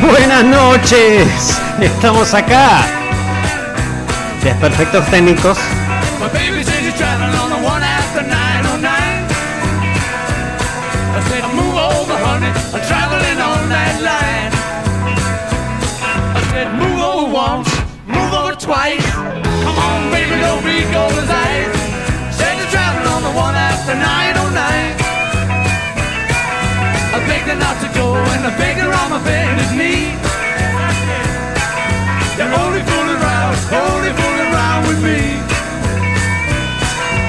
Buenas noches, estamos acá. Desperfectos técnicos. And begged her on my bended knee. You're only fooling around, only fooling around with me.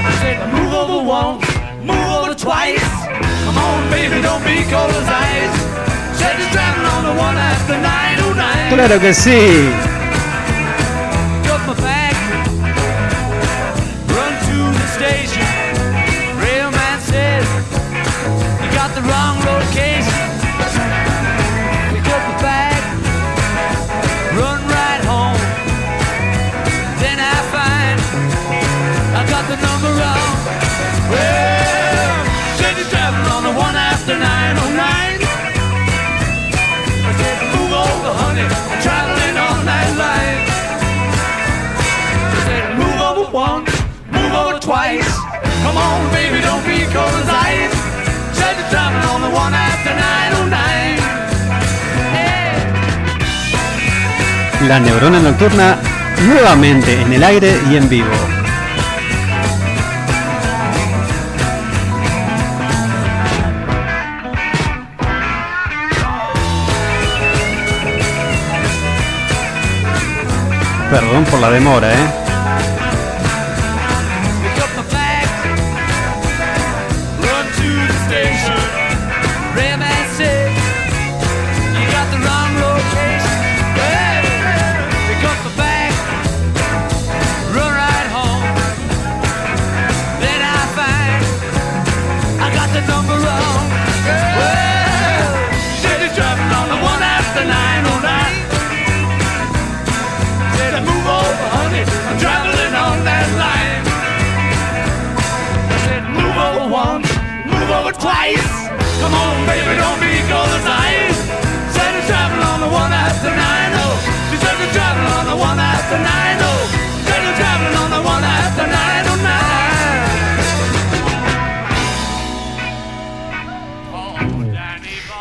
I said, move over once, move over twice. Come on, baby, don't be cold as ice. Said you're driving on the one after 909. Claro que sí. On, baby, don't be cold as ice. Said you're traveling on the one after 909. Hey. La neurona nocturna nuevamente en el aire y en vivo. Perdón por la demora, ¿eh?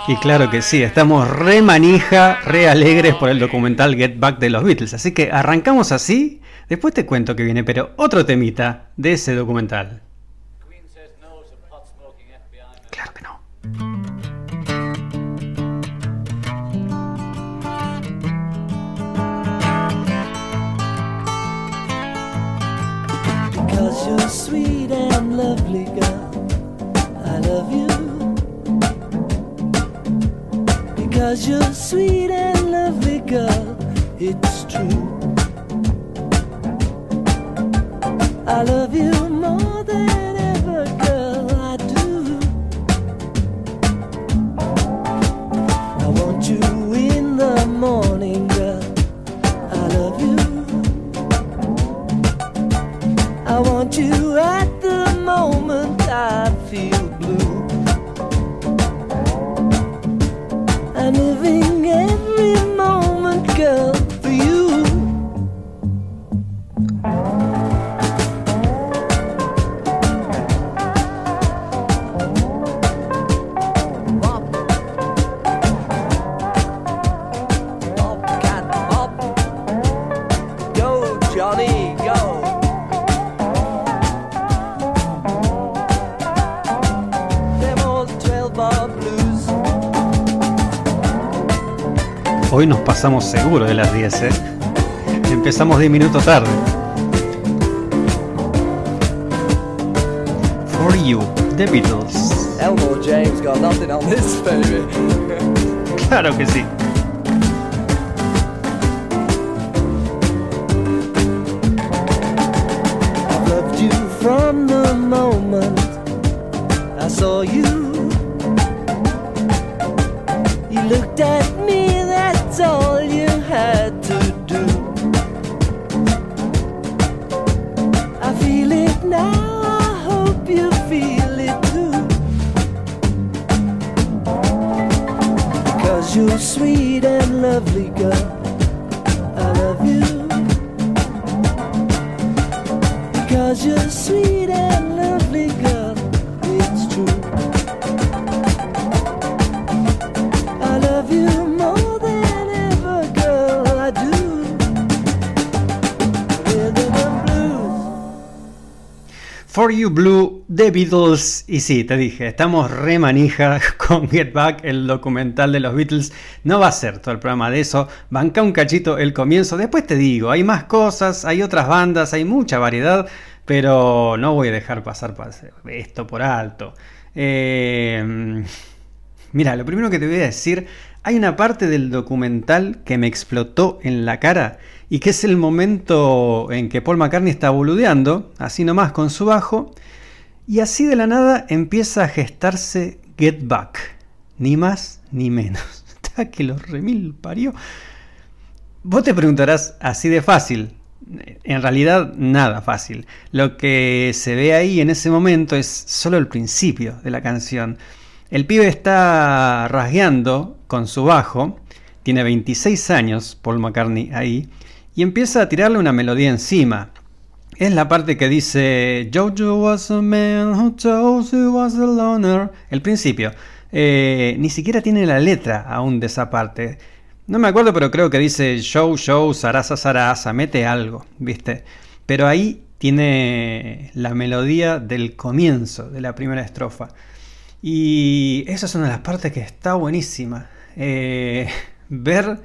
Y claro que sí, estamos re manija, re alegres por el documental Get Back de los Beatles. Así que arrancamos así, después te cuento que viene, pero otro temita de ese documental. Claro que no. Because. Because you're sweet and lovely, girl. It's true. I love you more than Hoy nos pasamos seguro de las 10, ¿eh? Empezamos 10 minutos tarde. For You, The Beatles. Elmore James got nothing on this, baby. Claro que sí. I've loved you from the moment Beatles. Y sí, te dije, estamos re manija con Get Back, el documental de los Beatles. No va a ser todo el programa de eso. Banca un cachito el comienzo. Después te digo, hay más cosas, hay otras bandas, hay mucha variedad. Pero no voy a dejar pasar pa- esto por alto. Eh, Mira, lo primero que te voy a decir, hay una parte del documental que me explotó en la cara y que es el momento en que Paul McCartney está boludeando, así nomás con su bajo, y así de la nada empieza a gestarse Get Back, ni más ni menos. Está que los remil parió. Vos te preguntarás, así de fácil. En realidad, nada fácil. Lo que se ve ahí en ese momento es solo el principio de la canción. El pibe está rasgueando con su bajo, tiene 26 años, Paul McCartney ahí, y empieza a tirarle una melodía encima. Es la parte que dice Jojo was a man who told he was a loner. El principio. Eh, ni siquiera tiene la letra aún de esa parte. No me acuerdo, pero creo que dice show, show, sarasa, sarasa, mete algo, ¿viste? Pero ahí tiene la melodía del comienzo de la primera estrofa. Y esa es una de las partes que está buenísima. Eh, ver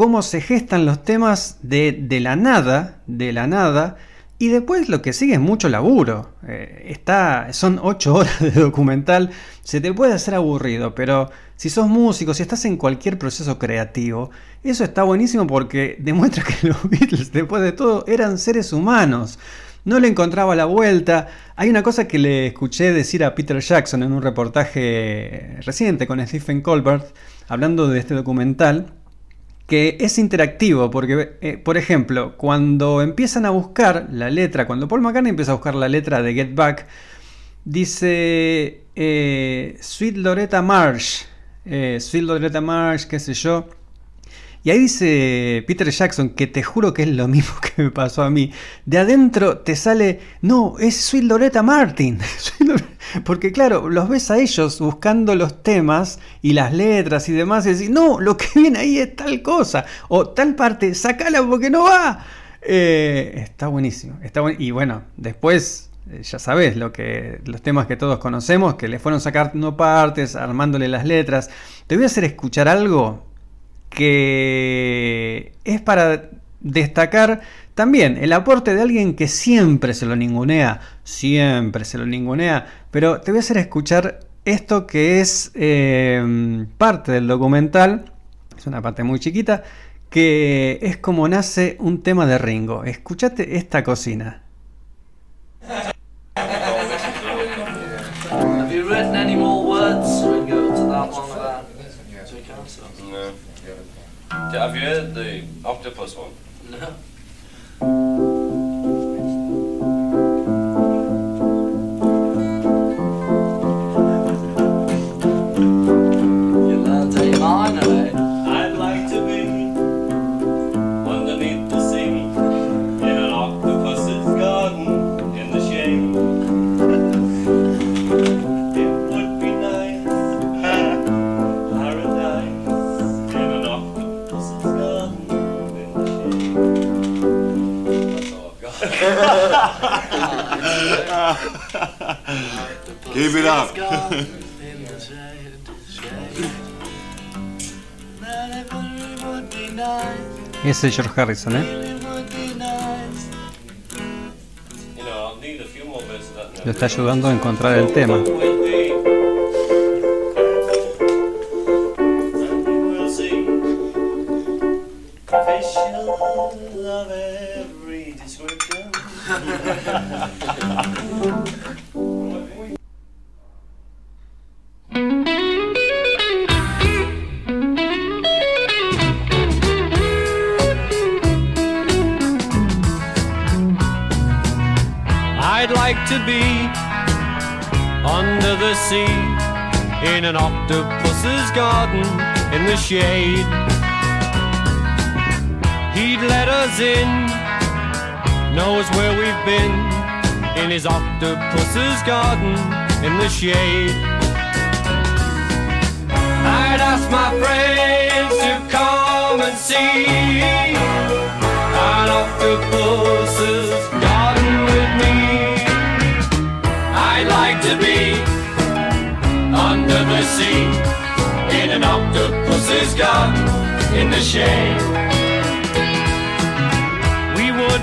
cómo se gestan los temas de, de la nada, de la nada, y después lo que sigue es mucho laburo. Eh, está, son 8 horas de documental, se te puede hacer aburrido, pero si sos músico, si estás en cualquier proceso creativo, eso está buenísimo porque demuestra que los Beatles, después de todo, eran seres humanos. No le encontraba la vuelta. Hay una cosa que le escuché decir a Peter Jackson en un reportaje reciente con Stephen Colbert, hablando de este documental, que es interactivo, porque, eh, por ejemplo, cuando empiezan a buscar la letra, cuando Paul McCartney empieza a buscar la letra de Get Back, dice eh, Sweet Loretta Marsh, eh, Sweet Loretta Marsh, qué sé yo. Y ahí dice Peter Jackson, que te juro que es lo mismo que me pasó a mí. De adentro te sale, no, es Sweet Loretta Martin. Porque claro, los ves a ellos buscando los temas y las letras y demás y decís, no, lo que viene ahí es tal cosa. O tal parte, sacala porque no va. Eh, está buenísimo. Está buen- Y bueno, después eh, ya sabes lo que los temas que todos conocemos, que le fueron sacando partes, armándole las letras. Te voy a hacer escuchar algo que es para destacar también el aporte de alguien que siempre se lo ningunea, siempre se lo ningunea, pero te voy a hacer escuchar esto que es eh, parte del documental, es una parte muy chiquita, que es como nace un tema de Ringo. Escúchate esta cocina. Have you heard the octopus one? No. Keep it up. Es George Harrison, ¿eh? Lo está ayudando a encontrar el tema. I'd like to be under the sea in an octopus's garden in the shade. He'd let us in, knows where we've been in his octopus's garden in the shade. I'd ask my friends to come and see an octopus's garden with me. I'd like to be under the sea in an octopus's garden in the shade.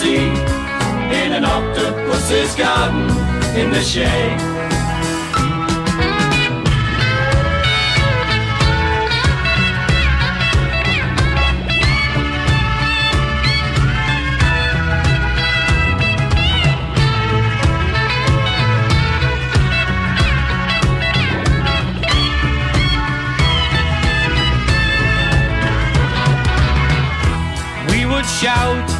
sea in an octopus's garden in the shade. We would shout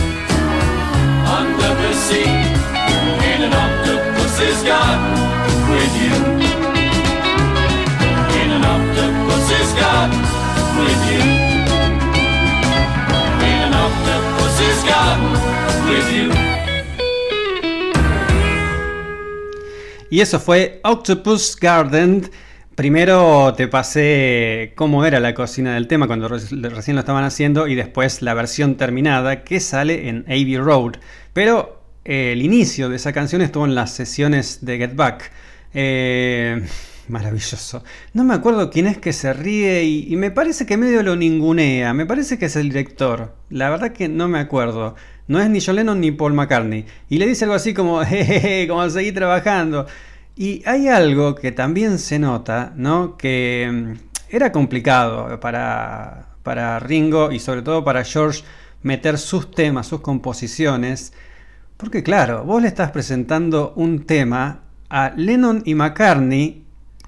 Y eso fue Octopus Garden. Primero te pasé cómo era la cocina del tema cuando re- recién lo estaban haciendo y después la versión terminada que sale en Abbey Road. Pero el inicio de esa canción estuvo en las sesiones de Get Back. Eh, maravilloso. No me acuerdo quién es que se ríe y, y me parece que medio lo ningunea. Me parece que es el director. La verdad que no me acuerdo. No es ni John Lennon ni Paul McCartney. Y le dice algo así como, jejeje, como seguí trabajando. Y hay algo que también se nota, ¿no? Que mm, era complicado para, para Ringo y sobre todo para George meter sus temas, sus composiciones. Porque claro, vos le estás presentando un tema a Lennon y McCartney,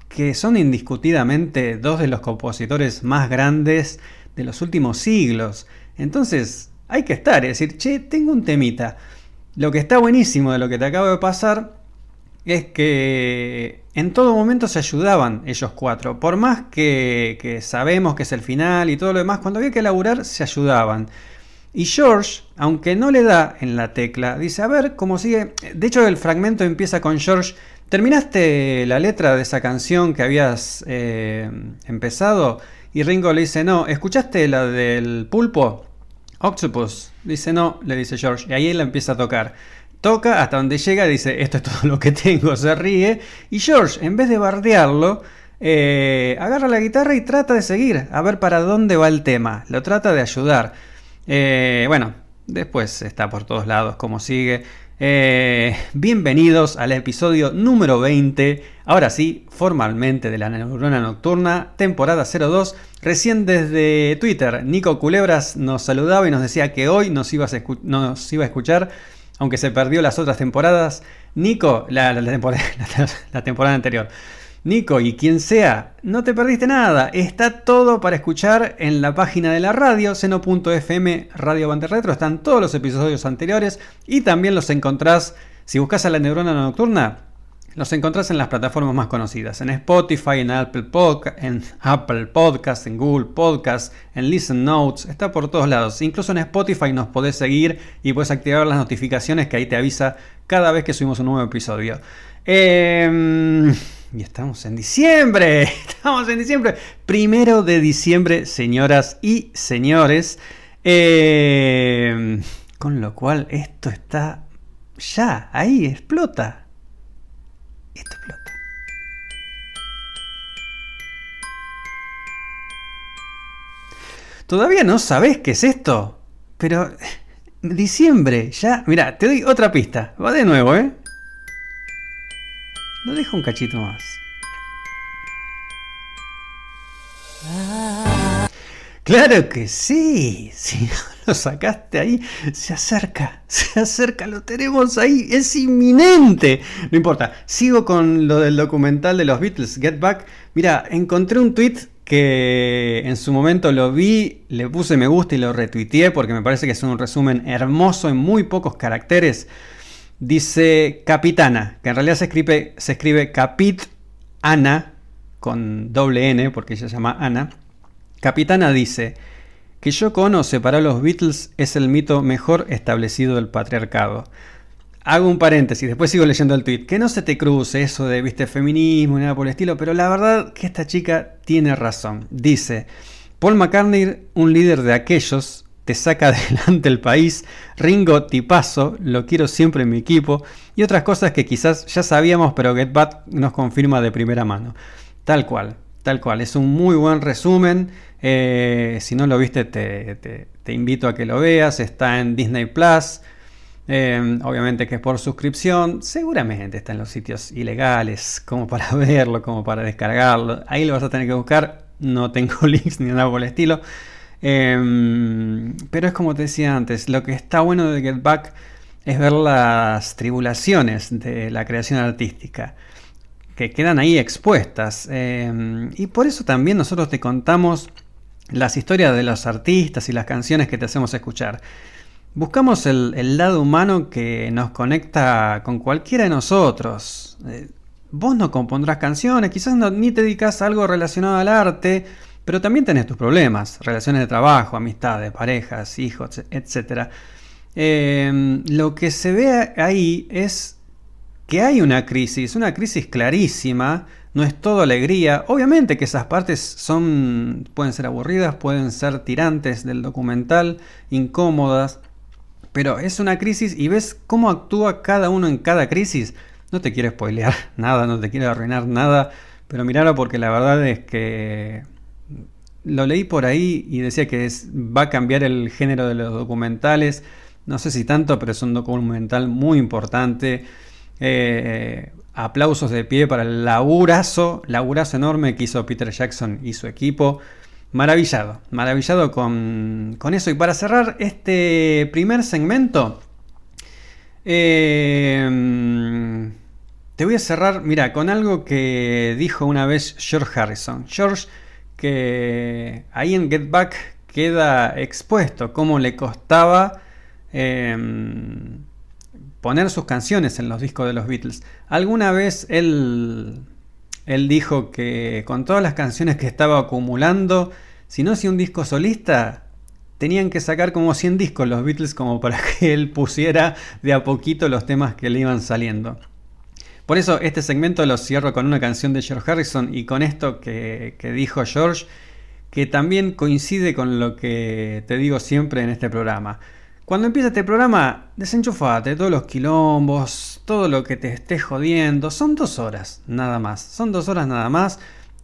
que son indiscutidamente dos de los compositores más grandes de los últimos siglos. Entonces, hay que estar, es decir, che, tengo un temita. Lo que está buenísimo de lo que te acabo de pasar es que en todo momento se ayudaban ellos cuatro. Por más que, que sabemos que es el final y todo lo demás, cuando había que laburar se ayudaban. Y George, aunque no le da en la tecla, dice, a ver cómo sigue. De hecho, el fragmento empieza con George. ¿Terminaste la letra de esa canción que habías eh, empezado? Y Ringo le dice, no, ¿escuchaste la del pulpo? Octopus. Dice, no, le dice George. Y ahí él la empieza a tocar. Toca hasta donde llega, dice, esto es todo lo que tengo, se ríe. Y George, en vez de bardearlo, eh, agarra la guitarra y trata de seguir, a ver para dónde va el tema. Lo trata de ayudar. Eh, bueno, después está por todos lados como sigue. Eh, bienvenidos al episodio número 20, ahora sí, formalmente de la Neurona Nocturna, temporada 02. Recién desde Twitter, Nico Culebras nos saludaba y nos decía que hoy nos, iba a escuchar, aunque se perdió las otras temporadas. Nico, la temporada anterior. Nico y quien sea, no te perdiste nada. Está todo para escuchar en la página de la radio, seno.fm Radio Bande Retro. Están todos los episodios anteriores y también los encontrás, si buscas a la neurona nocturna, los encontrás en las plataformas más conocidas, en Spotify, en Apple, Podca- en Apple Podcast, en Google Podcast, en Listen Notes, está por todos lados. Incluso en Spotify nos podés seguir y puedes activar las notificaciones que ahí te avisa cada vez que subimos un nuevo episodio. Em, y estamos en diciembre, estamos en diciembre, primero de diciembre, señoras y señores. Em, con lo cual esto está ya, ahí, explota. Esto explota. ¿Todavía no sabés qué es esto? Pero... Diciembre, ya... Mira, te doy otra pista. Va de nuevo, ¿eh? Lo dejo un cachito más. Claro que sí. Si no lo sacaste ahí, se acerca. Se acerca, lo tenemos ahí. Es inminente. No importa. Sigo con lo del documental de los Beatles, Get Back. Mira, encontré un tweet que en su momento lo vi, le puse me gusta y lo retuiteé porque me parece que es un resumen hermoso en muy pocos caracteres. Dice Capitana, que en realidad se escribe, se Capit Ana, con doble N, porque ella se llama Ana. Capitana dice que Yoko Ono separó a los Beatles es el mito mejor establecido del patriarcado. Hago un paréntesis, después sigo leyendo el tweet. Que no se te cruce eso de, viste, feminismo y nada por el estilo, pero la verdad que esta chica tiene razón. Dice, Paul McCartney, un líder de aquellos, te saca adelante el país, Ringo tipazo, lo quiero siempre en mi equipo, y otras cosas que quizás ya sabíamos, pero Get Back nos confirma de primera mano. Tal cual, tal cual, es un muy buen resumen. eh, si no lo viste, te, te- te invito a que lo veas. Está en Disney Plus. eh, obviamente que es por suscripción. Seguramente está en los sitios ilegales, como para verlo, como para descargarlo. Ahí lo vas a tener que buscar. No tengo links ni nada por el estilo. Em, pero es como te decía antes, lo que está bueno de Get Back es ver las tribulaciones de la creación artística, que quedan ahí expuestas. Em, y por eso también nosotros te contamos las historias de los artistas y las canciones que te hacemos escuchar. Buscamos el, lado humano que nos conecta con cualquiera de nosotros. Eh, vos no compondrás canciones, quizás ni te dedicas a algo relacionado al arte, pero también tenés tus problemas, relaciones de trabajo, amistades, parejas, hijos, etc. Eh, lo que se ve ahí es que hay una crisis, una crisis clarísima, no es todo alegría. Obviamente que esas partes son pueden ser aburridas, pueden ser tirantes del documental, incómodas, pero es una crisis y ves cómo actúa cada uno en cada crisis. No te quiero spoilear nada, no te quiero arruinar nada, pero miralo porque la verdad es que lo leí por ahí y decía que va a cambiar el género de los documentales. No sé si tanto, pero es un documental muy importante. Eh, aplausos de pie para el laburazo, laburazo enorme que hizo Peter Jackson y su equipo. Maravillado, maravillado con, con eso. Y para cerrar este primer segmento, eh, te voy a cerrar, mira, con algo que dijo una vez George Harrison. George, que ahí en Get Back queda expuesto cómo le costaba eh, poner sus canciones en los discos de los Beatles. Alguna vez él, él dijo que con todas las canciones que estaba acumulando, si no hacía un disco solista, tenían que sacar como 100 discos los Beatles como para que él pusiera de a poquito los temas que le iban saliendo. Por eso este segmento lo cierro con una canción de George Harrison y con esto que, que dijo George, que también coincide con lo que te digo siempre en este programa. Cuando empieza este programa, desenchufate todos los quilombos, todo lo que te esté jodiendo. Son dos horas, nada más. Son dos horas nada más.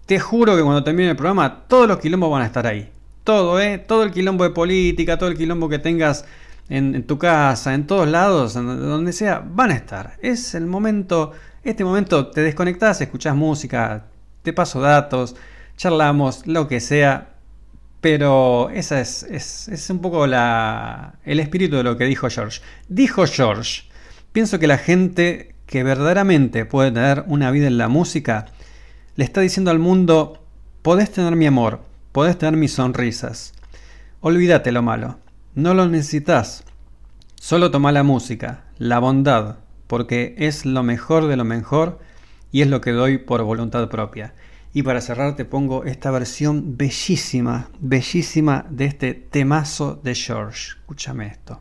Te juro que cuando termine el programa, todos los quilombos van a estar ahí. Todo, ¿eh? Todo el quilombo de política, todo el quilombo que tengas en, en tu casa, en todos lados, en donde sea, van a estar. Es el momento, este momento te desconectás, escuchás música, te paso datos, charlamos, lo que sea. Pero esa es, es, es un poco la, el espíritu de lo que dijo George. Dijo George, pienso que la gente que verdaderamente puede tener una vida en la música, le está diciendo al mundo, podés tener mi amor, podés tener mis sonrisas. Olvídate lo malo, no lo necesitas. Solo toma la música, la bondad, porque es lo mejor de lo mejor y es lo que doy por voluntad propia. Y para cerrar te pongo esta versión bellísima, bellísima de este temazo de George. Escúchame esto.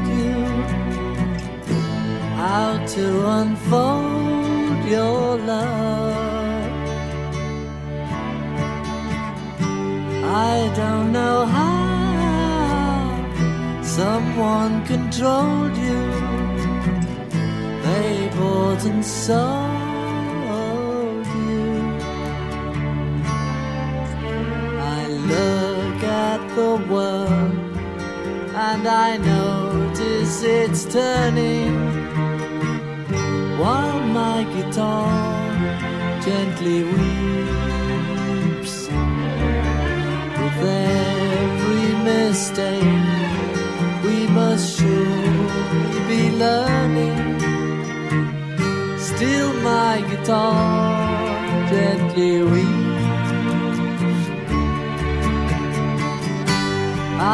how to unfold your love. I don't know how someone controlled you. They bought and sold you. I look at the world and I notice it's turning while my guitar gently weeps. With every mistake, we must surely be learning. Still, my guitar gently weeps.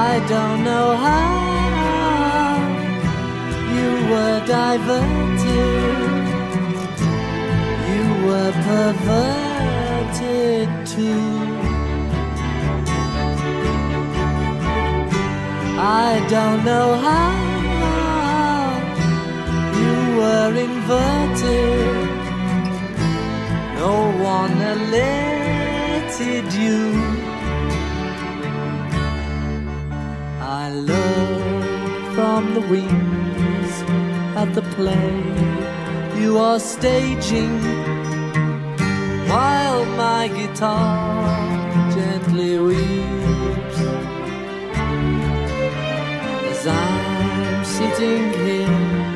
I don't know how you were diverted, were perverted too. I don't know how you were inverted. No one alerted you. I look from the wings at the play you are staging while my guitar gently weeps as I'm sitting here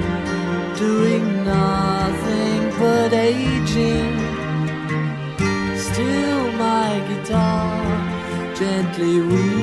doing nothing but aging. Still, my guitar gently weeps.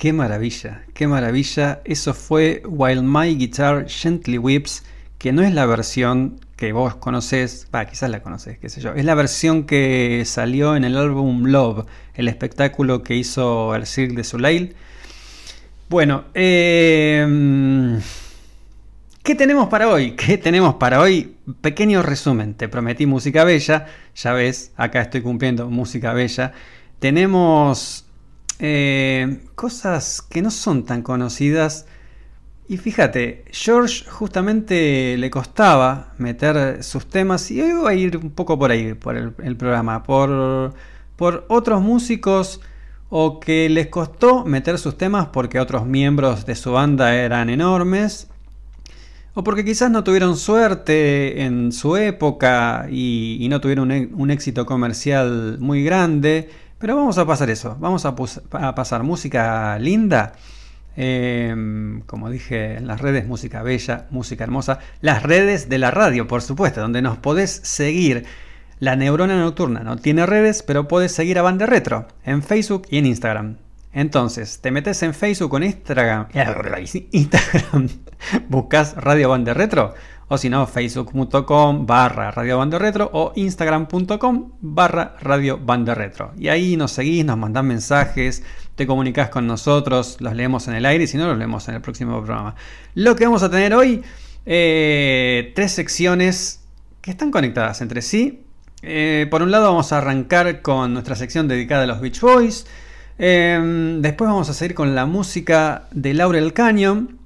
Qué maravilla, qué maravilla. Eso fue While My Guitar Gently Weeps, que no es la versión que vos conocés, va, quizás la conocés, qué sé yo. Es la versión que salió en el álbum Love, el espectáculo que hizo el Cirque de Soleil. Bueno, eh, ¿qué tenemos para hoy? ¿Qué tenemos para hoy? Pequeño resumen, te prometí música bella, ya ves, acá estoy cumpliendo música bella. Tenemos eh, cosas que no son tan conocidas. Y fíjate, George justamente le costaba meter sus temas y hoy voy a ir un poco por ahí, por el, programa, por, por otros músicos o que les costó meter sus temas porque otros miembros de su banda eran enormes, o porque quizás no tuvieron suerte en su época y, no tuvieron un éxito comercial muy grande. Pero vamos a pasar eso, vamos a, pasar música linda. eh, como dije en las redes, música bella, música hermosa. Las redes de la radio, por supuesto, donde nos podés seguir. La Neurona Nocturna no tiene redes, pero podés seguir a Bande Retro en Facebook y en Instagram. Entonces, te metes en Facebook o en Instagram, Instagram buscas Radio Bande Retro, o si no, facebook.com barra Radio Bande Retro o instagram.com barra Radio Bande Retro. Y ahí nos seguís, nos mandás mensajes, te comunicas con nosotros, los leemos en el aire y si no, los leemos en el próximo programa. Lo que vamos a tener hoy, eh, tres secciones que están conectadas entre sí. Eh, por un lado vamos a arrancar con nuestra sección dedicada a los Beach Boys. Eh, después vamos a seguir con la música de Laurel Canyon.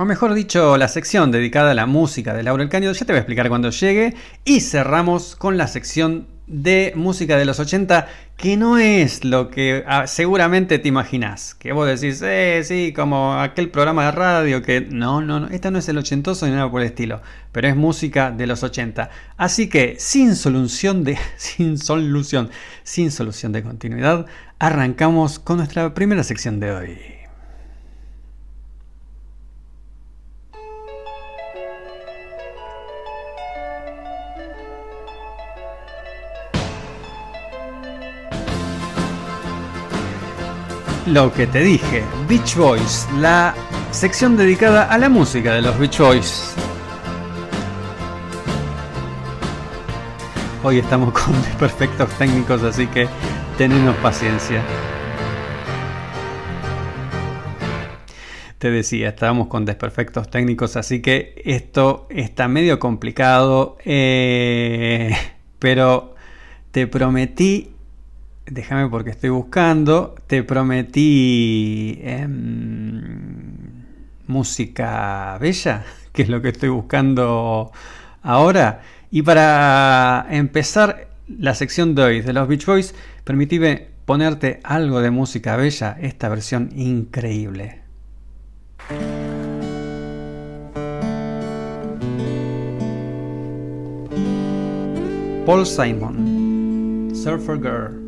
O mejor dicho, la sección dedicada a la música de Laurel Canyon. Ya te voy a explicar cuando llegue. Y cerramos con la sección de música de los 80, que no es lo que ah, seguramente te imaginás. Que vos decís, eh, sí, como aquel programa de radio que... No, no, no, esta no es el ochentoso ni nada por el estilo, pero es música de los 80. Así que, sin solución de... Sin solución, sin solución de continuidad, arrancamos con nuestra primera sección de hoy. Lo que te dije, Beach Boys, la sección dedicada a la música de los Beach Boys. Hoy estamos con desperfectos técnicos, así que tenemos paciencia. Te decía, estábamos con desperfectos técnicos, así que esto está medio complicado, eh, pero te prometí Déjame porque estoy buscando. Te prometí em, música bella, que es lo que estoy buscando ahora. Y para empezar la sección de hoy de los Beach Boys, permitime ponerte algo de música bella, esta versión increíble. Paul Simon, Surfer Girl.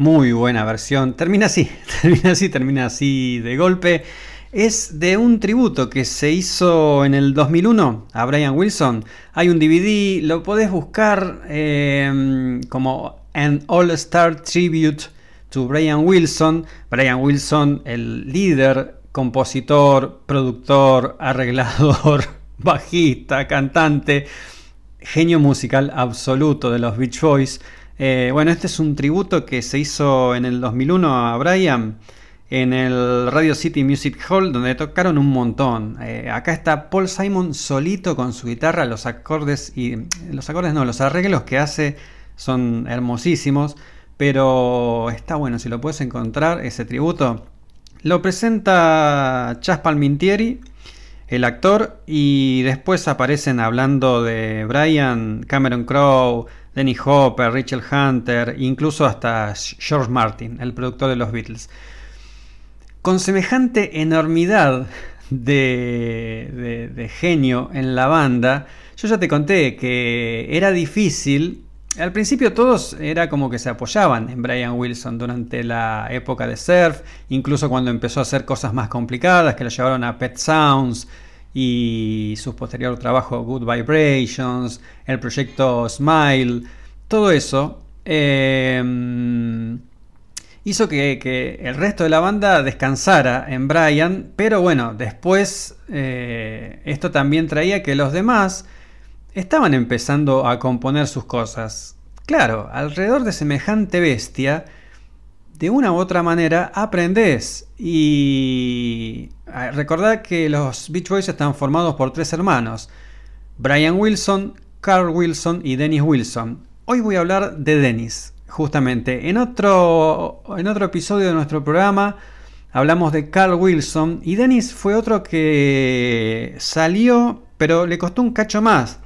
Muy buena versión. Termina así, termina así, termina así de golpe. Es de un tributo que se hizo en el 2001 a Brian Wilson. Hay un DVD, lo podés buscar eh, como An All Star Tribute to Brian Wilson. Brian Wilson, el líder, compositor, productor, arreglador, bajista, cantante, genio musical absoluto de los Beach Boys. Eh, bueno, este es un tributo que se hizo en el 2001 a Brian en el Radio City Music Hall, donde tocaron un montón. Eh, acá está Paul Simon solito con su guitarra, los acordes y los acordes no, los arreglos que hace son hermosísimos, pero está bueno si lo puedes encontrar ese tributo. Lo presenta Chas Palmintieri, el actor, y después aparecen hablando de Brian, Cameron Crowe, Denny Hopper, Rachel Hunter, incluso hasta George Martin, el productor de los Beatles. Con semejante enormidad de, de- de genio en la banda, yo ya te conté que era difícil. Al principio todos era como que se apoyaban en Brian Wilson durante la época de surf, incluso cuando empezó a hacer cosas más complicadas que lo llevaron a Pet Sounds y su posterior trabajo Good Vibrations, el proyecto Smile, todo eso. eh, hizo que, que el resto de la banda descansara en Brian, pero bueno, después eh, esto también traía que los demás estaban empezando a componer sus cosas. Claro, alrededor de semejante bestia, de una u otra manera aprendes. Y recordad que los Beach Boys están formados por tres hermanos: Brian Wilson, Carl Wilson y Dennis Wilson. Hoy voy a hablar de Dennis, justamente. En otro, en otro episodio de nuestro programa hablamos de Carl Wilson y Dennis fue otro que salió, pero le costó un cacho más.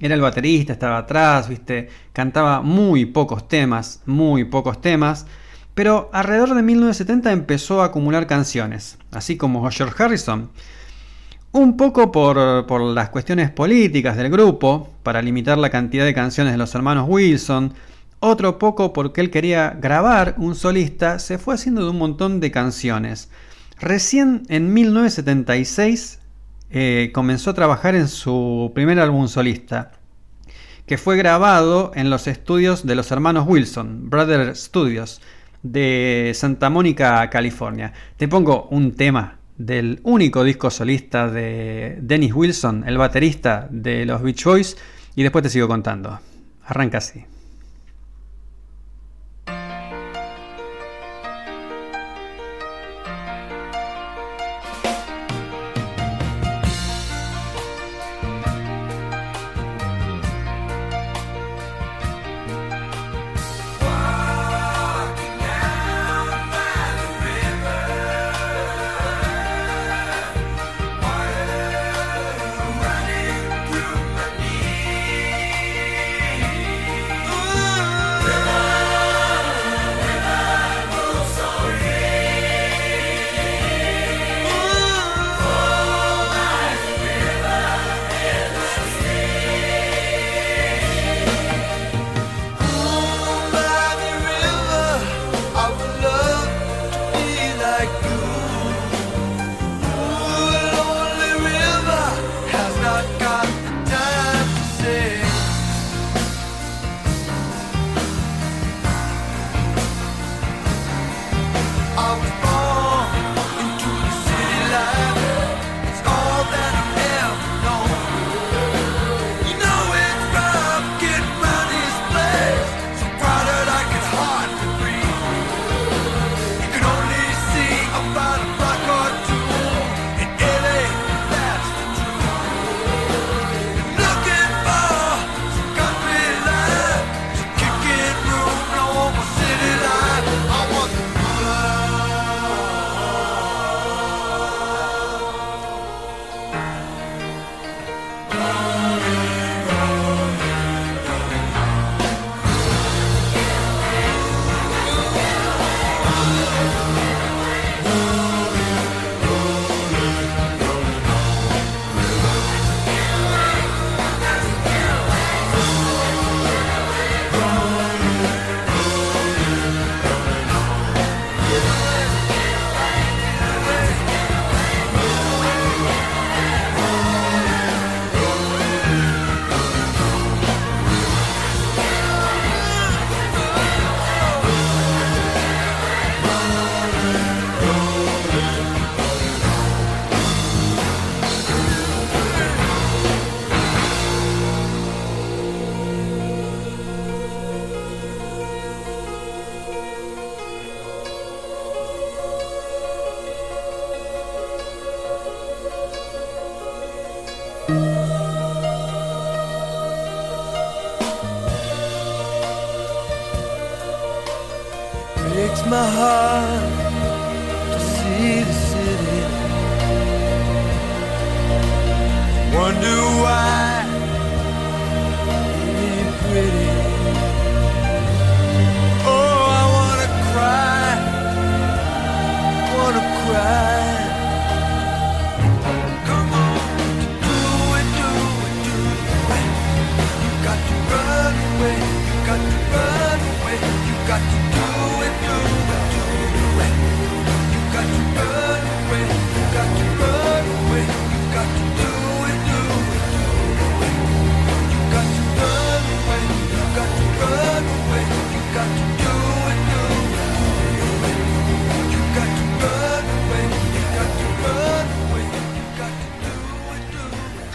Era el baterista, estaba atrás, viste, cantaba muy pocos temas, muy pocos temas. Pero alrededor de 1970 empezó a acumular canciones, así como George Harrison. Un poco por, las cuestiones políticas del grupo, para limitar la cantidad de canciones de los hermanos Wilson. Otro poco porque él quería grabar un solista, se fue haciendo de un montón de canciones. Recién en 1976 eh, comenzó a trabajar en su primer álbum solista, que fue grabado en los estudios de los hermanos Wilson, Brother Studios, de Santa Mónica, California. Te pongo un tema del único disco solista de Dennis Wilson, el baterista de los Beach Boys, y después te sigo contando. Arranca así.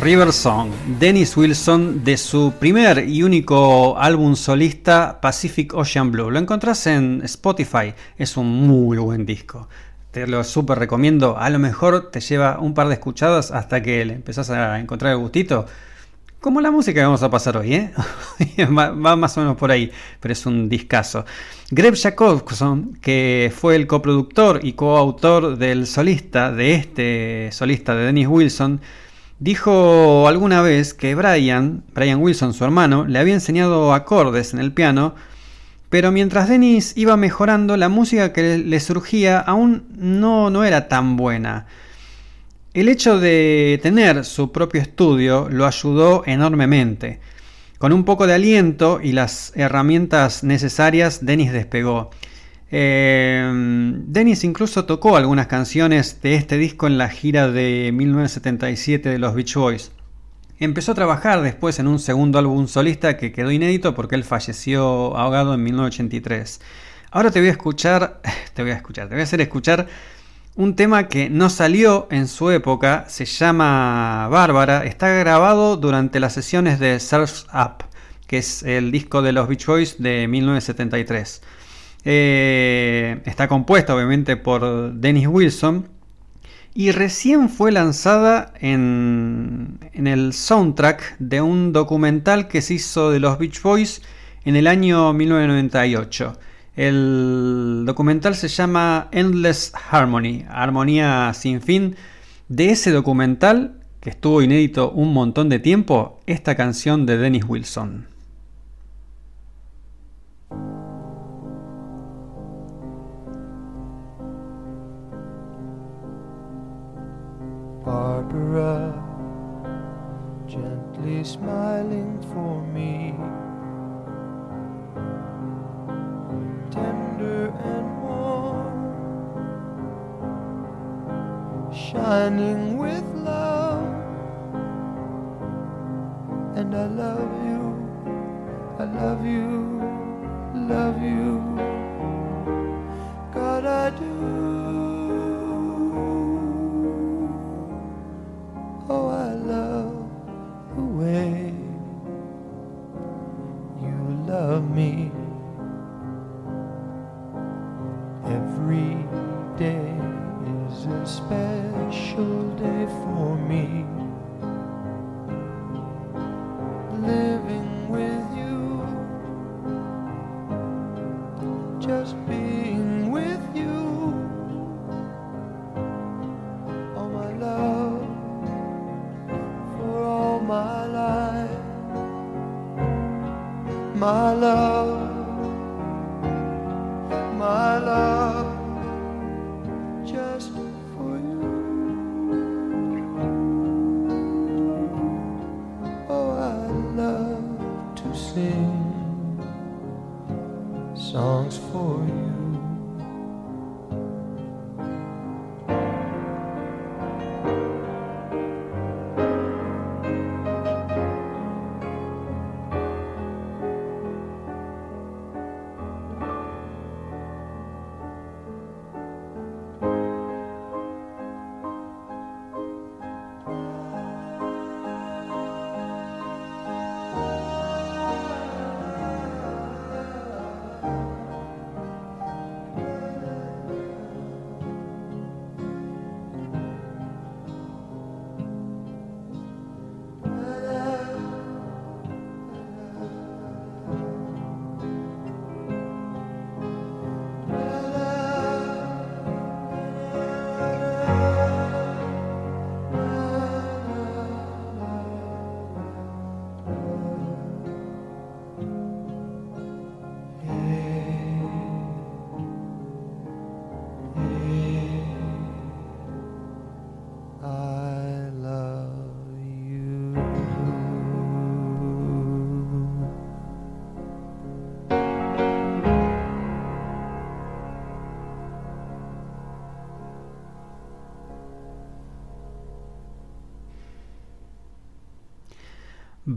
River Song, Dennis Wilson, de su primer y único álbum solista Pacific Ocean Blue. Lo encontrás en Spotify, es un muy buen disco. Te lo súper recomiendo. A lo mejor te lleva un par de escuchadas hasta que le empezás a encontrar el gustito. Como la música que vamos a pasar hoy, ¿eh? va, más o menos por ahí, pero es un discazo. Greg Jacobson, que fue el coproductor y coautor del solista, de este solista de Dennis Wilson, dijo alguna vez que Brian, Brian Wilson, su hermano, le había enseñado acordes en el piano, pero mientras Dennis iba mejorando, la música que le surgía aún no, no era tan buena. El hecho de tener su propio estudio lo ayudó enormemente. Con un poco de aliento y las herramientas necesarias, Dennis despegó. Eh, Dennis incluso tocó algunas canciones de este disco en la gira de 1977 de los Beach Boys. Empezó a trabajar después en un segundo álbum solista que quedó inédito porque él falleció ahogado en 1983. Ahora te voy a escuchar, te voy a escuchar, te voy a hacer escuchar un tema que no salió en su época, se llama Bárbara, está grabado durante las sesiones de Surf's Up, que es el disco de los Beach Boys de 1973. Eh, está compuesta obviamente por Dennis Wilson y recién fue lanzada en, en el soundtrack de un documental que se hizo de los Beach Boys en el año 1998. El documental se llama Endless Harmony, Armonía sin fin. De ese documental, que estuvo inédito un montón de tiempo, esta canción de Dennis Wilson. Barbara, gently smiling for me, tender and warm, shining with love, and I love you, I love you, love you,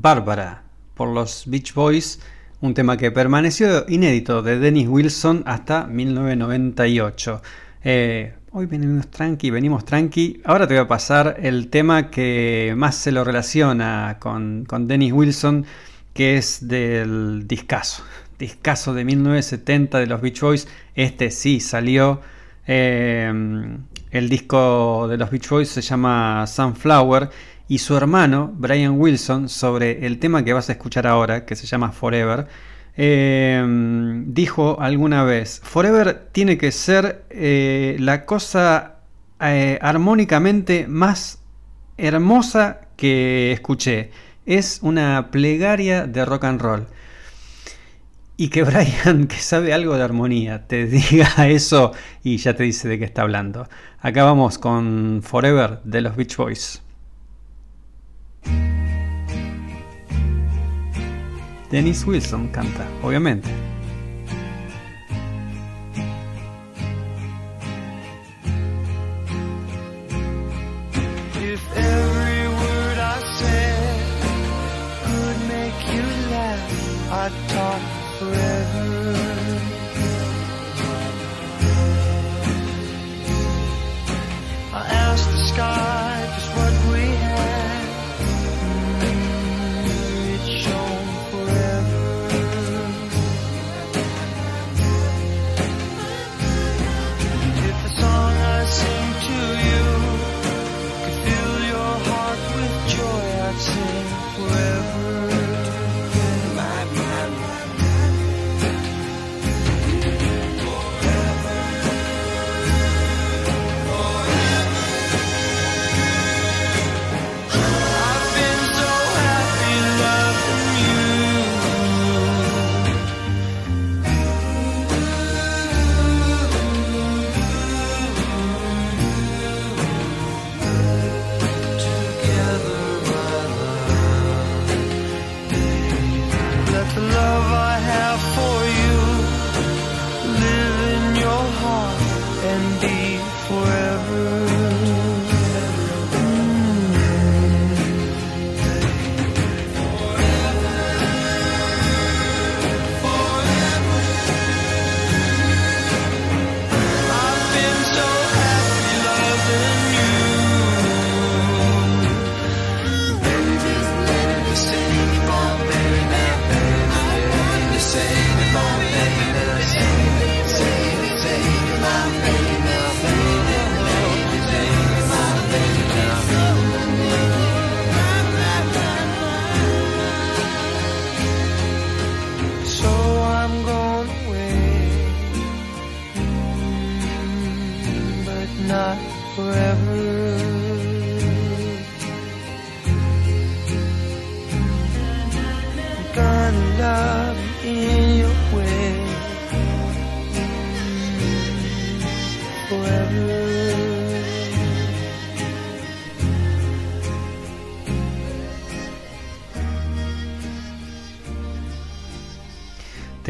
Bárbara por los Beach Boys, un tema que permaneció inédito de Dennis Wilson hasta 1998. Eh, hoy venimos tranqui, venimos tranqui. Ahora te voy a pasar el tema que más se lo relaciona con, con Dennis Wilson, que es del discazo. Discazo de 1970 de los Beach Boys. Este sí salió. eh, el disco de los Beach Boys se llama Sunflower y su hermano, Brian Wilson, sobre el tema que vas a escuchar ahora, que se llama Forever, eh, dijo alguna vez, Forever tiene que ser eh, la cosa eh, armónicamente más hermosa que escuché. Es una plegaria de rock and roll. Y que Brian, que sabe algo de armonía, te diga eso y ya te dice de qué está hablando. Acá vamos con Forever de los Beach Boys. Dennis Wilson canta, obviamente.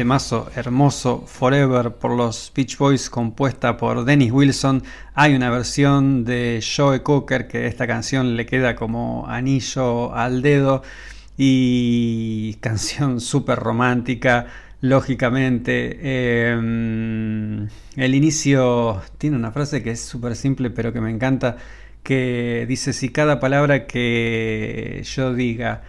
Hermoso Forever por los Beach Boys compuesta por Dennis Wilson. Hay una versión de Joe Cocker que esta canción le queda como anillo al dedo y canción súper romántica. Lógicamente, Eh, el inicio tiene una frase que es súper simple pero que me encanta, que dice, si cada palabra que yo diga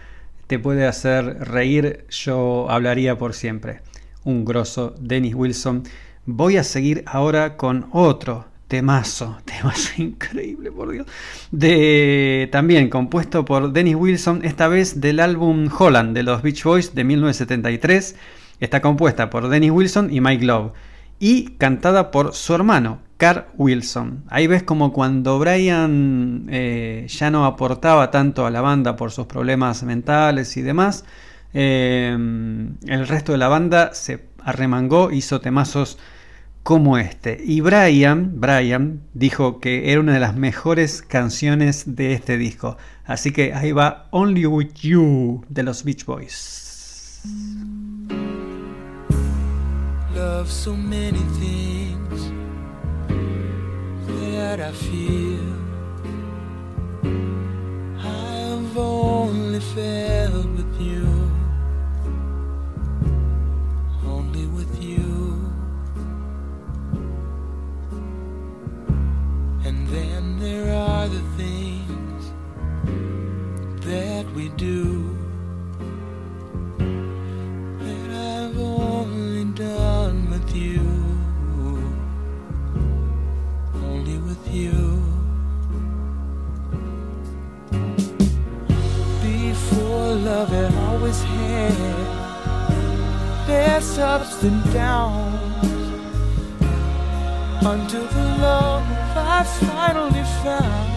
te puede hacer reír, yo hablaría por siempre. Un grosso, Dennis Wilson. Voy a seguir ahora con otro temazo, temazo increíble, por Dios. De, también compuesto por Dennis Wilson, esta vez del álbum Holland de los Beach Boys de 1973. Está compuesta por Dennis Wilson y Mike Love. Y cantada por su hermano, Carl Wilson. Ahí ves como cuando Brian eh, ya no aportaba tanto a la banda por sus problemas mentales y demás, eh, el resto de la banda se arremangó, hizo temazos como este. Y Brian, Brian dijo que era una de las mejores canciones de este disco. Así que ahí va Only With You de los Beach Boys. love so many things that I feel I've only felt Then there are the things that we do that I've only done with you, only with you. Before love had always had their ups and downs until the love I finally found.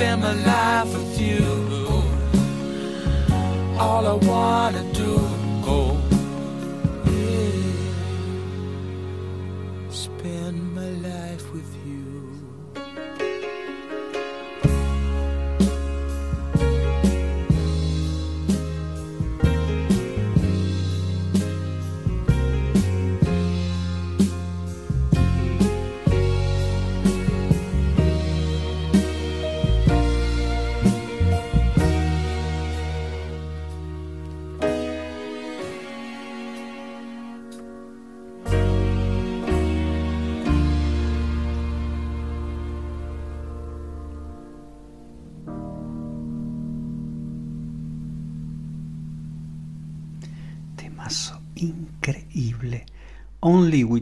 Spend my life with you. All I wanna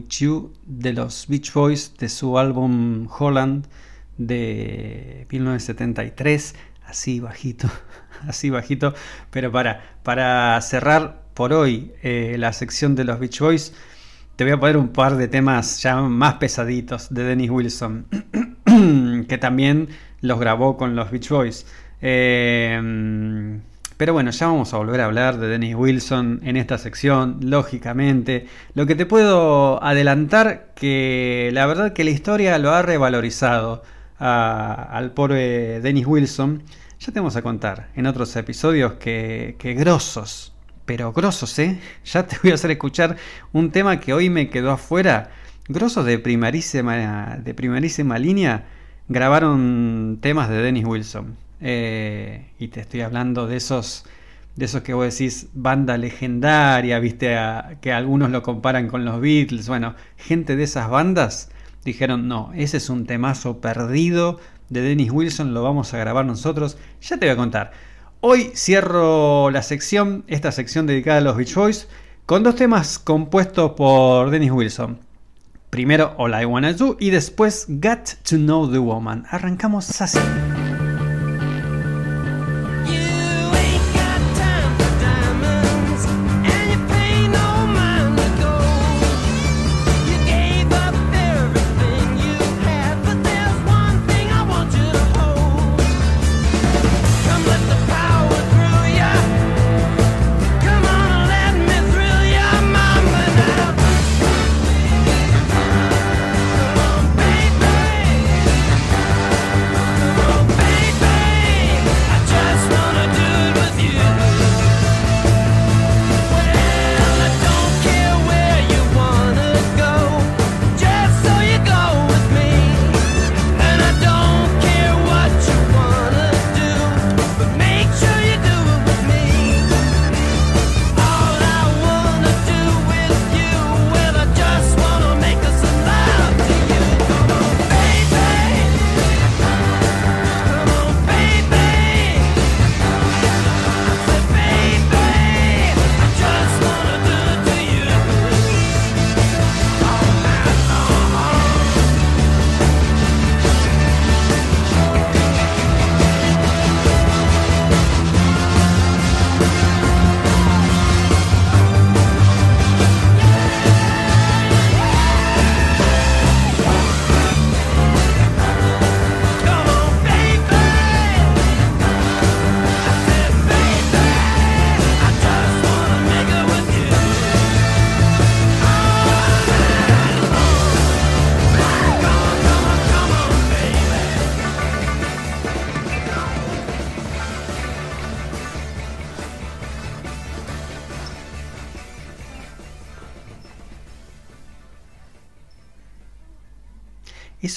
You de los Beach Boys de su álbum Holland de 1973. Así bajito, así bajito. Pero para, para cerrar por hoy eh, la sección de los Beach Boys, te voy a poner un par de temas ya más pesaditos de Dennis Wilson, que también los grabó con los Beach Boys. Eh, pero bueno, ya vamos a volver a hablar de Dennis Wilson en esta sección, lógicamente. Lo que te puedo adelantar que la verdad que la historia lo ha revalorizado al pobre Dennis Wilson. Ya te vamos a contar en otros episodios que, que grosos, pero grosos, ¿eh? Ya te voy a hacer escuchar un tema que hoy me quedó afuera. Grosos de primerísima, de primerísima línea grabaron temas de Dennis Wilson. Eh, y te estoy hablando de esos, de esos que vos decís banda legendaria, viste, a- que algunos lo comparan con los Beatles. Bueno, gente de esas bandas dijeron, no, ese es un temazo perdido de Dennis Wilson, lo vamos a grabar nosotros. Ya te voy a contar. Hoy cierro la sección, esta sección dedicada a los Beach Boys, con dos temas compuestos por Dennis Wilson. Primero All I Wanna Do y después Got to Know the Woman. Arrancamos así.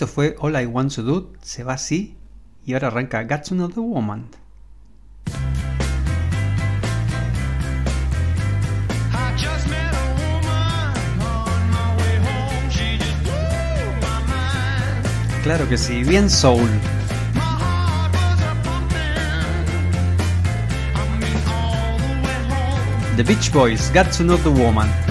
Eso fue All I Want to Do, se va así y ahora arranca Got to Know the Woman. Claro que sí, bien soul. The Beach Boys, Got to Know the Woman.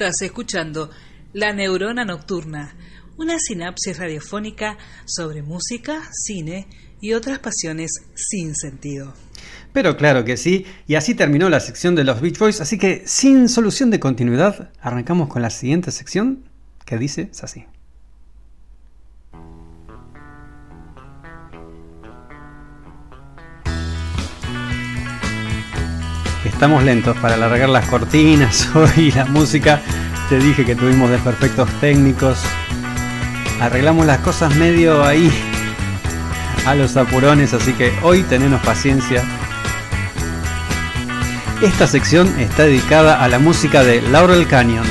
Estás escuchando La Neurona Nocturna, una sinapsis radiofónica sobre música, cine y otras pasiones sin sentido. Pero claro que sí, y así terminó la sección de los Beach Boys, así que sin solución de continuidad, arrancamos con la siguiente sección que dice así. Estamos lentos para alargar las cortinas hoy la música. Te dije que tuvimos desperfectos técnicos. Arreglamos las cosas medio ahí a los apurones, así que hoy tenemos paciencia. Esta sección está dedicada a la música de Laurel Canyon.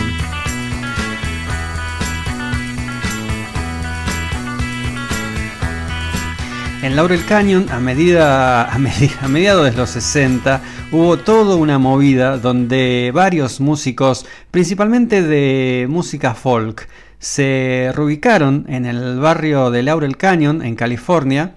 En Laurel Canyon, a, medida, a, medi- a mediados de los 60, hubo toda una movida donde varios músicos, principalmente de música folk, se reubicaron en el barrio de Laurel Canyon, en California,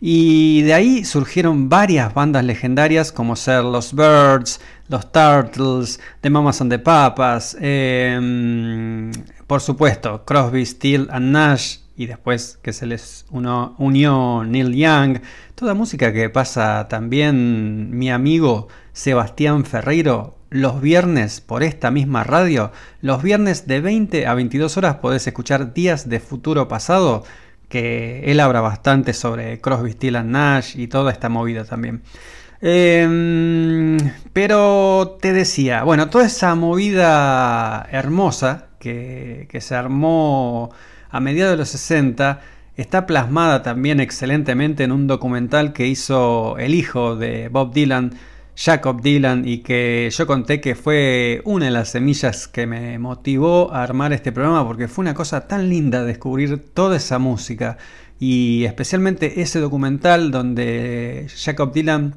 y de ahí surgieron varias bandas legendarias como ser los Birds, los Turtles, The Mamas and the Papas, em, por supuesto Crosby, Steele and Nash y después que se les uno- unió Neil Young, toda música que pasa también mi amigo Sebastián Ferreiro los viernes por esta misma radio, los viernes de 20 a 22 horas podés escuchar Días de Futuro Pasado, que él habla bastante sobre Crosby, Steele and Nash y toda esta movida también. Em, pero te decía, bueno, toda esa movida hermosa que se armó a mediados de los 60 está plasmada también excelentemente en un documental que hizo el hijo de Bob Dylan, Jacob Dylan, y que yo conté que fue una de las semillas que me motivó a armar este programa porque fue una cosa tan linda descubrir toda esa música. Y especialmente ese documental donde Jacob Dylan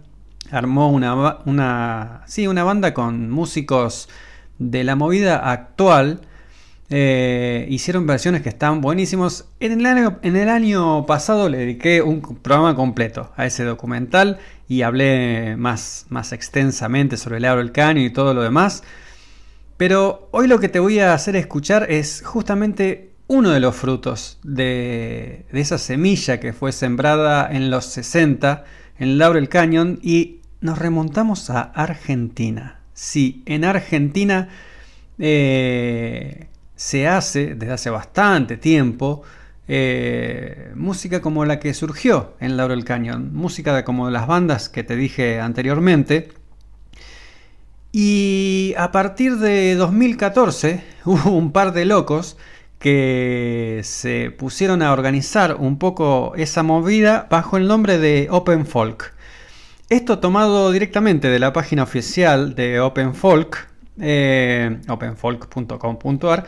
armó una, sí, una banda con músicos de la movida actual Eh, hicieron versiones que están buenísimos. En el, año, en el año pasado le dediqué un programa completo a ese documental y hablé más, más extensamente sobre el Laurel Canyon y todo lo demás. Pero hoy lo que te voy a hacer escuchar es justamente uno de los frutos de, de esa semilla que fue sembrada en los 60 en Laurel Canyon y nos remontamos a Argentina. Sí, en Argentina eh, se hace desde hace bastante tiempo eh, música como la que surgió en Laurel Canyon, música de como las bandas que te dije anteriormente. Y a partir de 2014 hubo un par de locos que se pusieron a organizar un poco esa movida bajo el nombre de Open Folk. Esto tomado directamente de la página oficial de Open Folk, eh, openfolk.com.ar,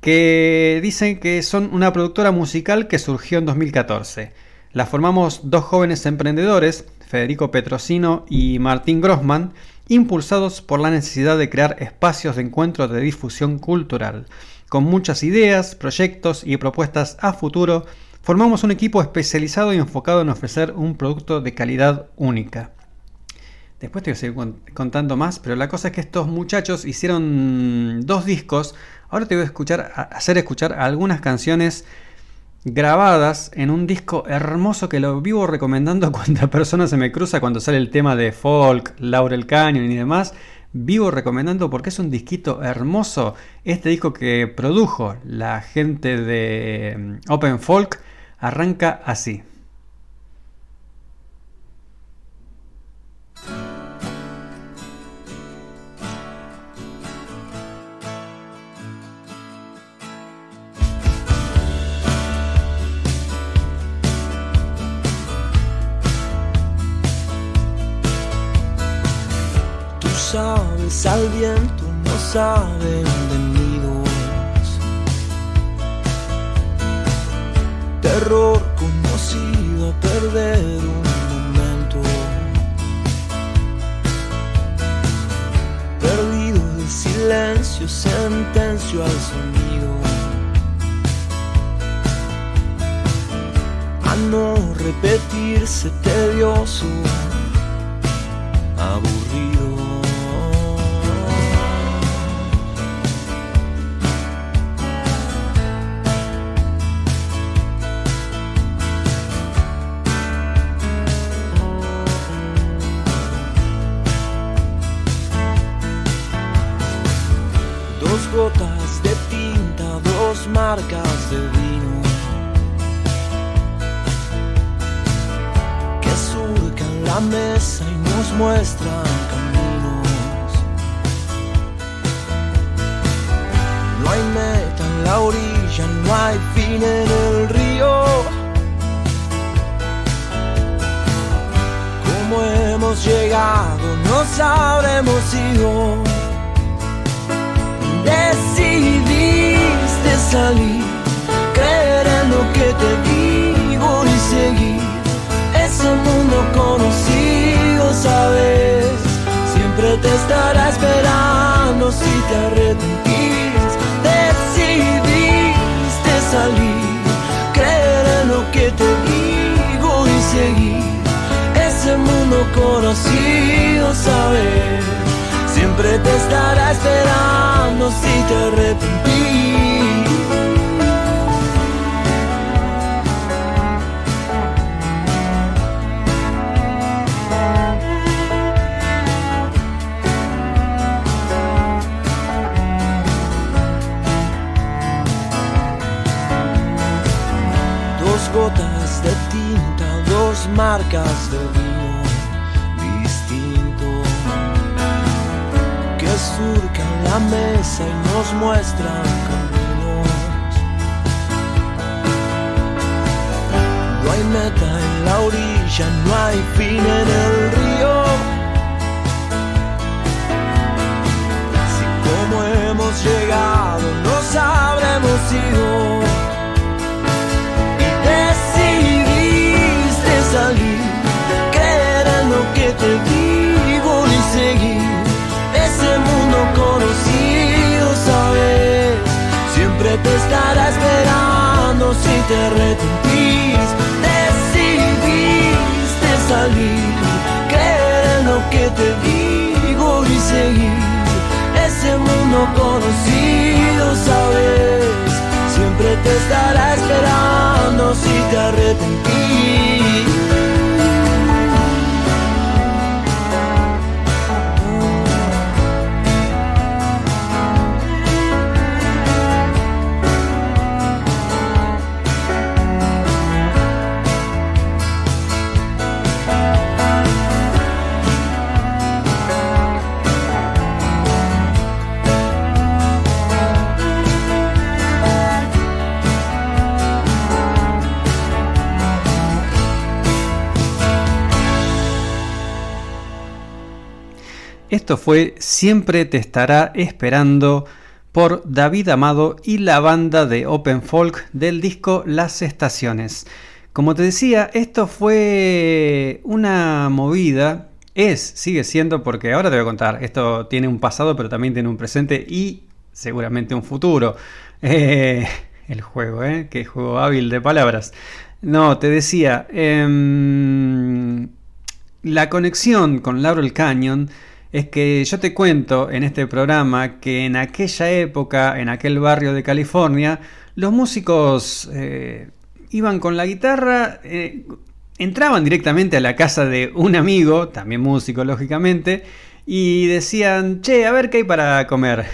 que dicen que son una productora musical que surgió en 2014. La formamos dos jóvenes emprendedores, Federico Petrosino y Martín Grossman, impulsados por la necesidad de crear espacios de encuentro de difusión cultural. Con muchas ideas, proyectos y propuestas a futuro, formamos un equipo especializado y enfocado en ofrecer un producto de calidad única. Después te voy a seguir contando más, pero la cosa es que estos muchachos hicieron dos discos. Ahora te voy a escuchar, a hacer escuchar algunas canciones grabadas en un disco hermoso que lo vivo recomendando cuando persona se me cruza cuando sale el tema de folk, Laurel Canyon y demás. Vivo recomendando porque es un disquito hermoso. Este disco que produjo la gente de mm, Open Folk arranca así. Sabes al viento, no saben de nidos. Terror conocido a perder un momento. Perdido el silencio, sentencio al sonido. A no repetirse tedioso aburrido. Gotas de tinta, dos marcas de vino que surcan la mesa y nos muestran caminos. No hay meta en la orilla, no hay fin en el río. Cómo hemos llegado, no sabremos ido. Decidiste salir, creer en lo que te digo y seguir ese mundo conocido, sabes. Siempre te estará esperando si te arrepentís. Decidiste salir, creer en lo que te digo y seguir ese mundo conocido, sabes. Siempre te estará esperando si te arrepentís. Dos gotas de tinta, dos marcas de vino la mesa y nos muestran caminos. No hay meta en la orilla, no hay fin en el río. Si como hemos llegado, no sabremos ido. Y decidiste salir, creer en lo que te digo y seguir ese mundo conocido, siempre te estará esperando si te arrepentís, decidiste salir, creer en lo que te digo y seguir ese mundo conocido, sabes, siempre te estará esperando si te arrepentís. Esto fue Siempre te estará esperando por David Amado y la banda de Open Folk del disco Las Estaciones. Como te decía, esto fue una movida, es, sigue siendo, porque ahora te voy a contar, esto tiene un pasado pero también tiene un presente y seguramente un futuro. Eh, el juego, ¿eh? Qué juego hábil de palabras. No, te decía, em, la conexión con Laurel Canyon es que yo te cuento en este programa que en aquella época, en aquel barrio de California, los músicos eh, iban con la guitarra, eh, entraban directamente a la casa de un amigo, también músico lógicamente, y decían, che, a ver qué hay para comer.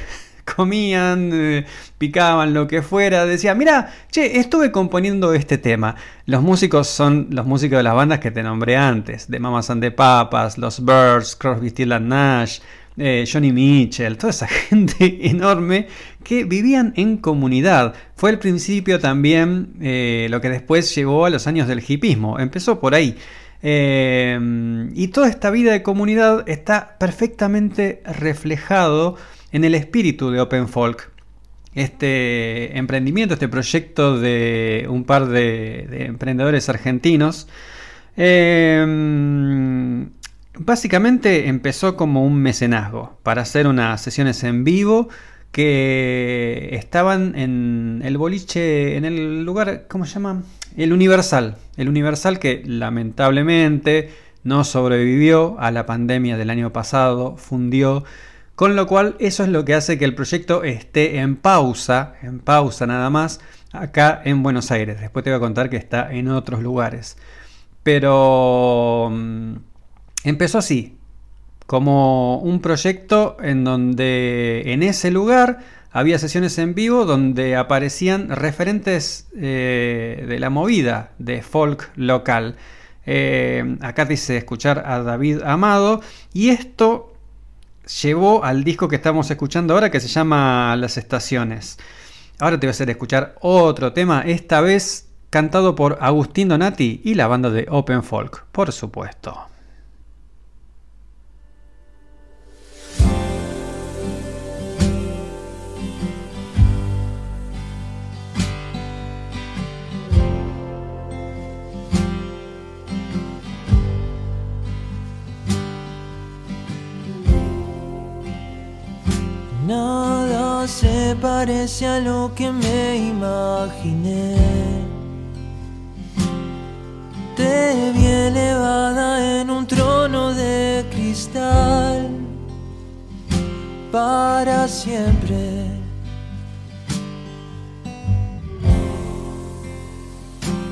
Comían, eh, picaban lo que fuera, decían, mira, che, estuve componiendo este tema. Los músicos son los músicos de las bandas que te nombré antes, de Mamas and the Papas, los Birds, Crosby, Still and Nash, eh, Johnny Mitchell, toda esa gente enorme que vivían en comunidad. Fue el principio también eh, lo que después llevó a los años del hipismo. Empezó por ahí. Y toda esta vida de comunidad está perfectamente reflejado en el espíritu de Open Folk. Este emprendimiento, este proyecto de un par de, de emprendedores argentinos, eh, básicamente empezó como un mecenazgo para hacer unas sesiones en vivo que estaban en el boliche, en el lugar, ¿cómo se llama? El Universal. El Universal que lamentablemente no sobrevivió a la pandemia del año pasado, fundió. Con lo cual eso es lo que hace que el proyecto esté en pausa, en pausa nada más, acá en Buenos Aires. Después te voy a contar que está en otros lugares. Pero mm, empezó así, como un proyecto en donde en ese lugar había sesiones en vivo donde aparecían referentes eh, de la movida de folk local. Eh, acá dice escuchar a David Amado y esto llevó al disco que estamos escuchando ahora que se llama Las Estaciones. Ahora te voy a hacer escuchar otro tema, esta vez cantado por Agustín Donati y la banda de Open Folk, por supuesto. Nada se parece a lo que me imaginé. Te vi elevada en un trono de cristal para siempre.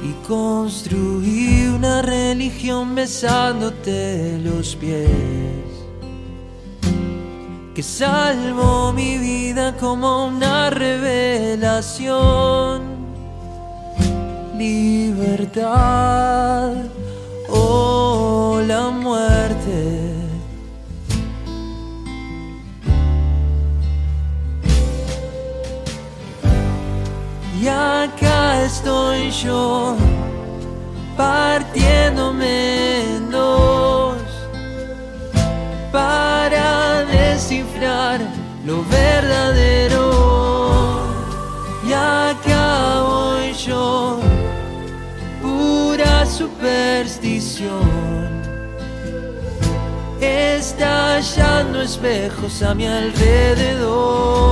Y construí una religión besándote los pies que salvó mi vida como una revelación. Libertad o la muerte. Y acá estoy yo, partiéndome descifrar lo verdadero. Y acá voy yo, pura superstición, estallando espejos a mi alrededor.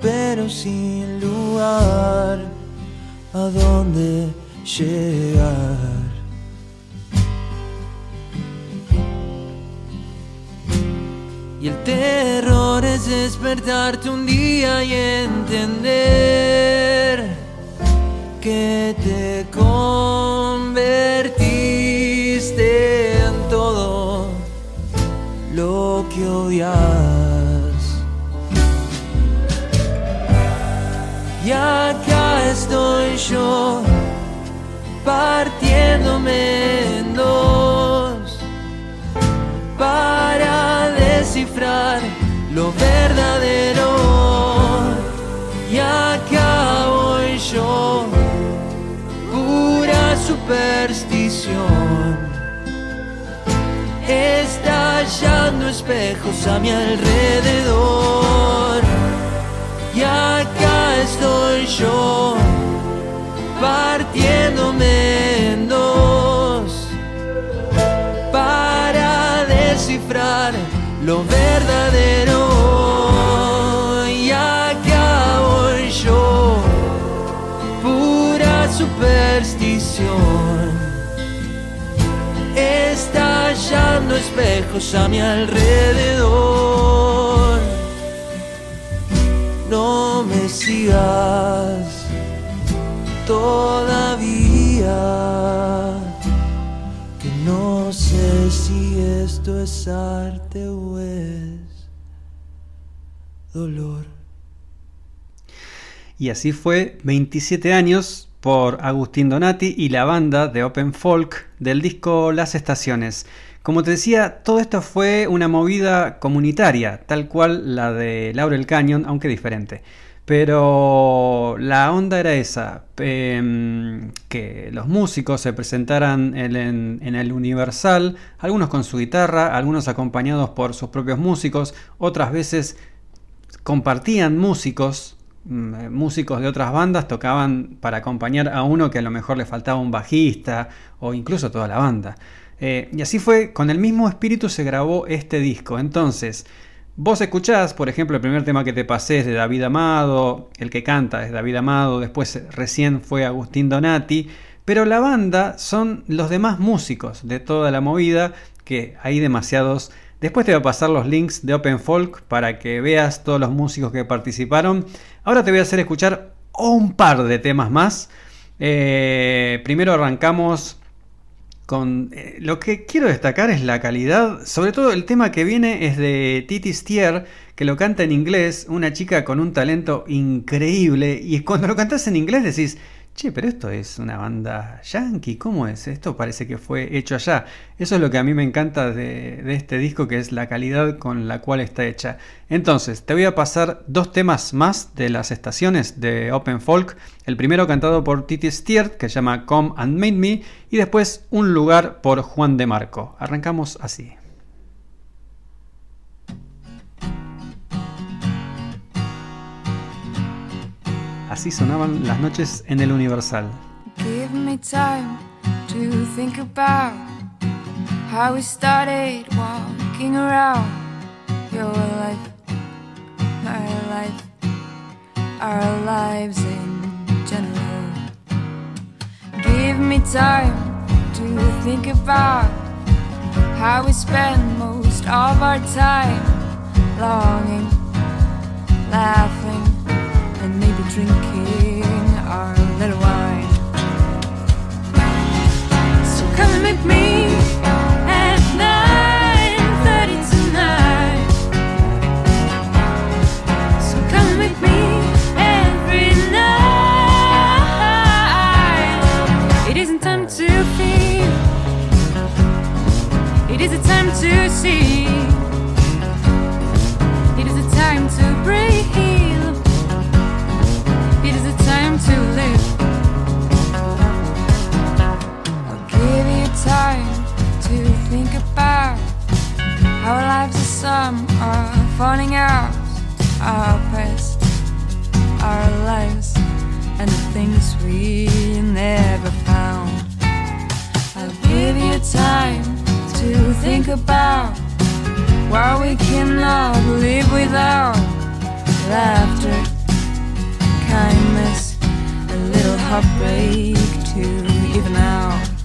Pero sin lugar a dónde llegar. Y el terror es despertarte un día y entender que te convertiste en todo lo que odias. Yo partiéndome en dos para descifrar lo verdadero. Y acá voy yo, pura superstición, estallando espejos a mi alrededor. Y acá estoy yo, partiéndome en dos para descifrar lo verdadero. Y acá voy yo, pura superstición, estallando espejos a mi alrededor. No me sigas todavía que no sé si esto es arte o es dolor. Y así fue 27 años por Agustín Donati y la banda de Open Folk del disco Las Estaciones. Como te decía, todo esto fue una movida comunitaria, tal cual la de Laurel Canyon, aunque diferente. Pero la onda era esa, em, que los músicos se presentaran en, el Universal, algunos con su guitarra, algunos acompañados por sus propios músicos, otras veces compartían músicos, mm, eh, músicos de otras bandas tocaban para acompañar a uno que a lo mejor le faltaba un bajista o incluso toda la banda. Eh, y así fue, con el mismo espíritu se grabó este disco. Entonces, vos escuchás, por ejemplo, el primer tema que te pasé es de David Amado, el que canta es David Amado, después eh, recién fue Agustín Donati, pero la banda son los demás músicos de toda la movida, que hay demasiados. Después te voy a pasar los links de Open Folk para que veas todos los músicos que participaron. Ahora te voy a hacer escuchar un par de temas más. Eh, primero arrancamos con eh, lo que quiero destacar es la calidad, sobre todo el tema que viene es de Titi Stier, que lo canta en inglés, una chica con un talento increíble, y cuando lo cantas en inglés decís, che, pero esto es una banda yankee, ¿cómo es? Esto parece que fue hecho allá. Eso es lo que a mí me encanta de, de este disco, que es la calidad con la cual está hecha. Entonces, te voy a pasar dos temas más de las estaciones de Open Folk. El primero cantado por Titi Stier, que se llama Come and Meet Me, y después Un lugar por Juan de Marco. Arrancamos así. Así sonaban las noches en el Universal. Give me time to think about how we started walking around your life, my life, our lives in general. Give me time to think about how we spend most of our time longing, laughing, drinking our little wine. So come and meet me at 9:30 tonight. So come and meet me every night. It isn't time to feel. It is a time to see. time to think about how our lives are some are falling out our past, our lives, and the things we never found. I'll give you time to think about why we cannot live without laughter, kindness, a little heartbreak to even out.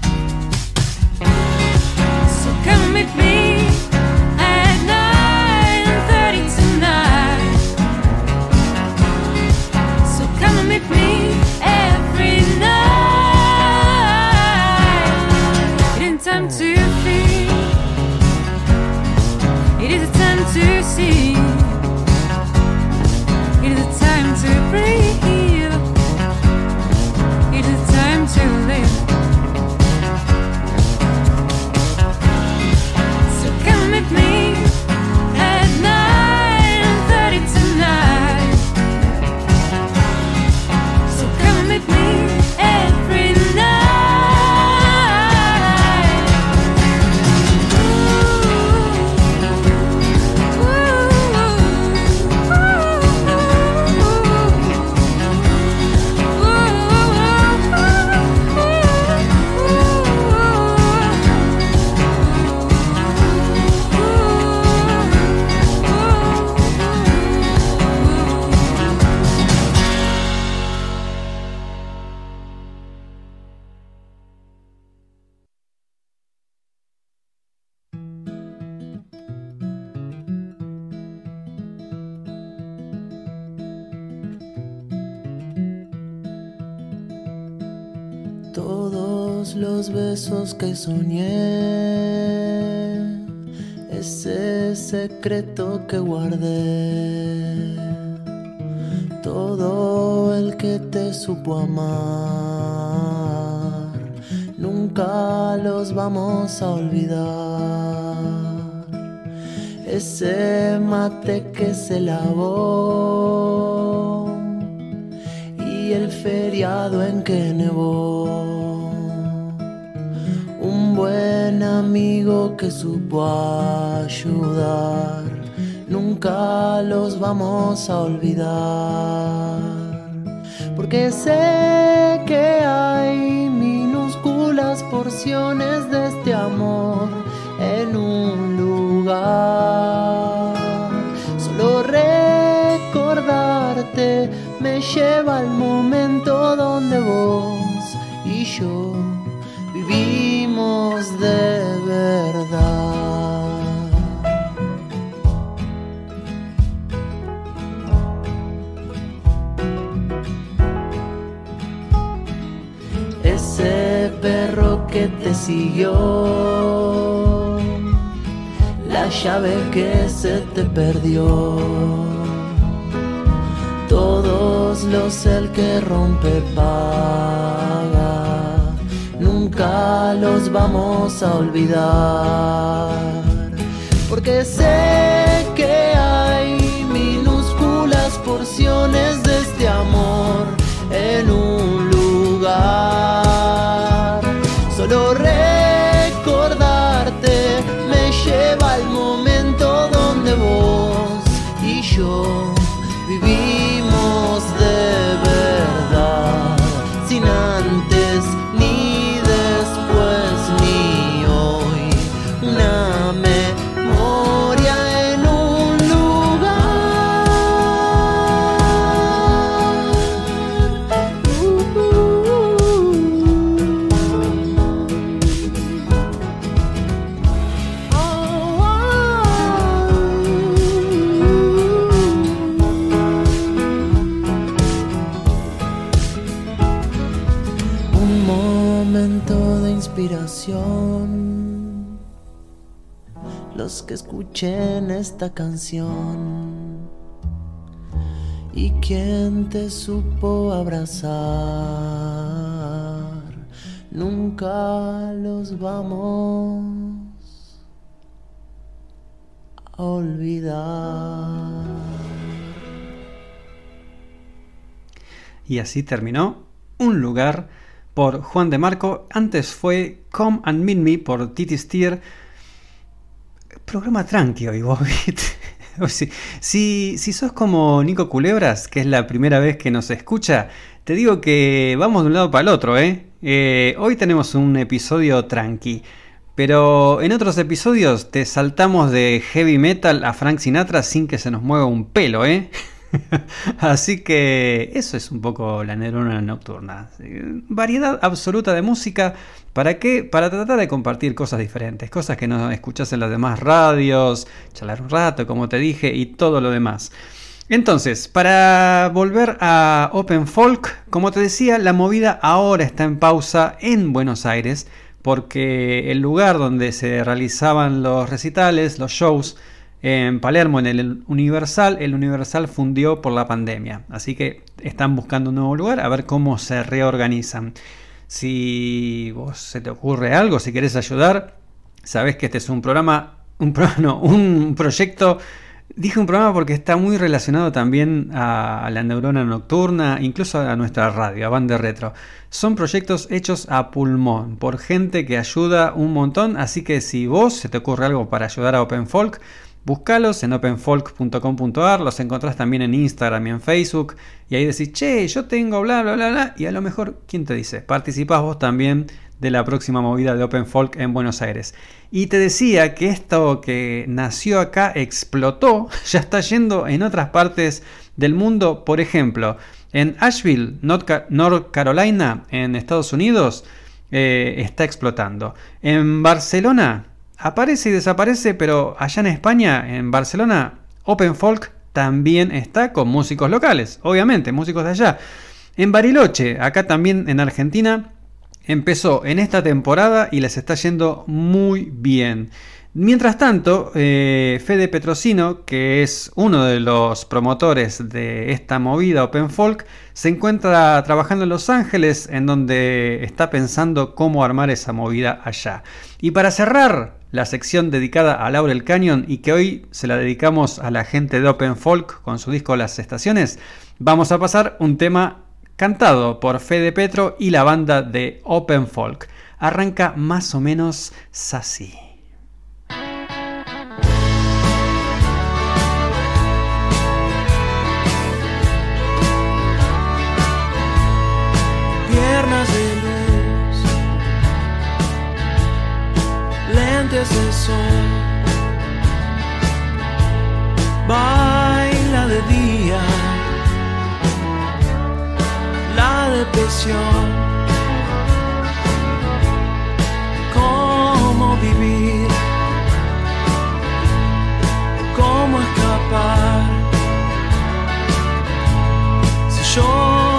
Besos que soñé, ese secreto que guardé, todo el que te supo amar, nunca los vamos a olvidar. Ese mate que se lavó y el feriado en que nevó. Buen amigo que supo ayudar, nunca los vamos a olvidar. Porque sé que hay minúsculas porciones de este amor en un lugar. Solo recordarte me lleva al momento donde vos y yo de verdad. Ese perro que te siguió, la llave que se te perdió todos los el que rompe paga, los vamos a olvidar, porque sé que hay minúsculas porciones de este amor en un lugar, solo recordarte me lleva al momento donde vos y yo que escuchen esta canción. Y quien te supo abrazar. Nunca los vamos a olvidar. Y así terminó Un lugar por Juan de Marco. Antes fue Come and Meet Me por Titi Steer. Programa tranqui hoy, si, si, si sos como Nico Culebras, que es la primera vez que nos escucha, te digo que vamos de un lado para el otro, ¿eh? Eh, hoy tenemos un episodio tranqui. Pero en otros episodios te saltamos de heavy metal a Frank Sinatra sin que se nos mueva un pelo, ¿eh? Así que eso es un poco la neurona nocturna. Variedad absoluta de música. ¿Para qué? Para tratar de compartir cosas diferentes, cosas que no escuchas en las demás radios, charlar un rato, como te dije, y todo lo demás. Entonces, para volver a Open Folk, como te decía, la movida ahora está en pausa en Buenos Aires, porque el lugar donde se realizaban los recitales, los shows, en Palermo, en el Universal, el Universal fundió por la pandemia. Así que están buscando un nuevo lugar a ver cómo se reorganizan. Si vos se te ocurre algo, si querés ayudar, sabés que este es un programa, un, no, un proyecto Dije un programa porque está muy relacionado también a, la neurona nocturna, incluso a nuestra radio, a Bande Retro. Son proyectos hechos a pulmón, por gente que ayuda un montón, así que si vos se te ocurre algo para ayudar a Open Folk, Búscalos en openfolk.com.ar, los encontrás también en Instagram y en Facebook. Y ahí decís, che, yo tengo bla, bla, bla, bla. Y a lo mejor, ¿quién te dice? Participás vos también de la próxima movida de Open Folk en Buenos Aires. Y te decía que esto que nació acá explotó, ya está yendo en otras partes del mundo. Por ejemplo, en Asheville, North Carolina, en Estados Unidos, eh, está explotando. En Barcelona, aparece y desaparece, pero allá en España, en Barcelona, Open Folk también está con músicos locales, obviamente, músicos de allá. En Bariloche, acá también en Argentina, empezó en esta temporada y les está yendo muy bien. Mientras tanto, eh, Fede Petrosino, que es uno de los promotores de esta movida Open Folk, se encuentra trabajando en Los Ángeles, en donde está pensando cómo armar esa movida allá. Y para cerrar la sección dedicada a Laurel Canyon y que hoy se la dedicamos a la gente de Open Folk con su disco Las Estaciones, vamos a pasar un tema cantado por Fede Petro y la banda de Open Folk. Arranca más o menos así. Lentes de sol, baila de día, la depresión, cómo vivir, cómo escapar, si llora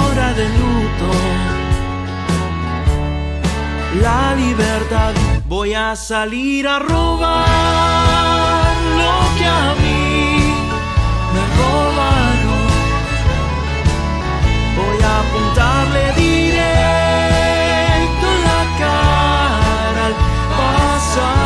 la libertad. Voy a salir a robar lo que a mí me robaron. Voy a apuntarle directo la cara al pasado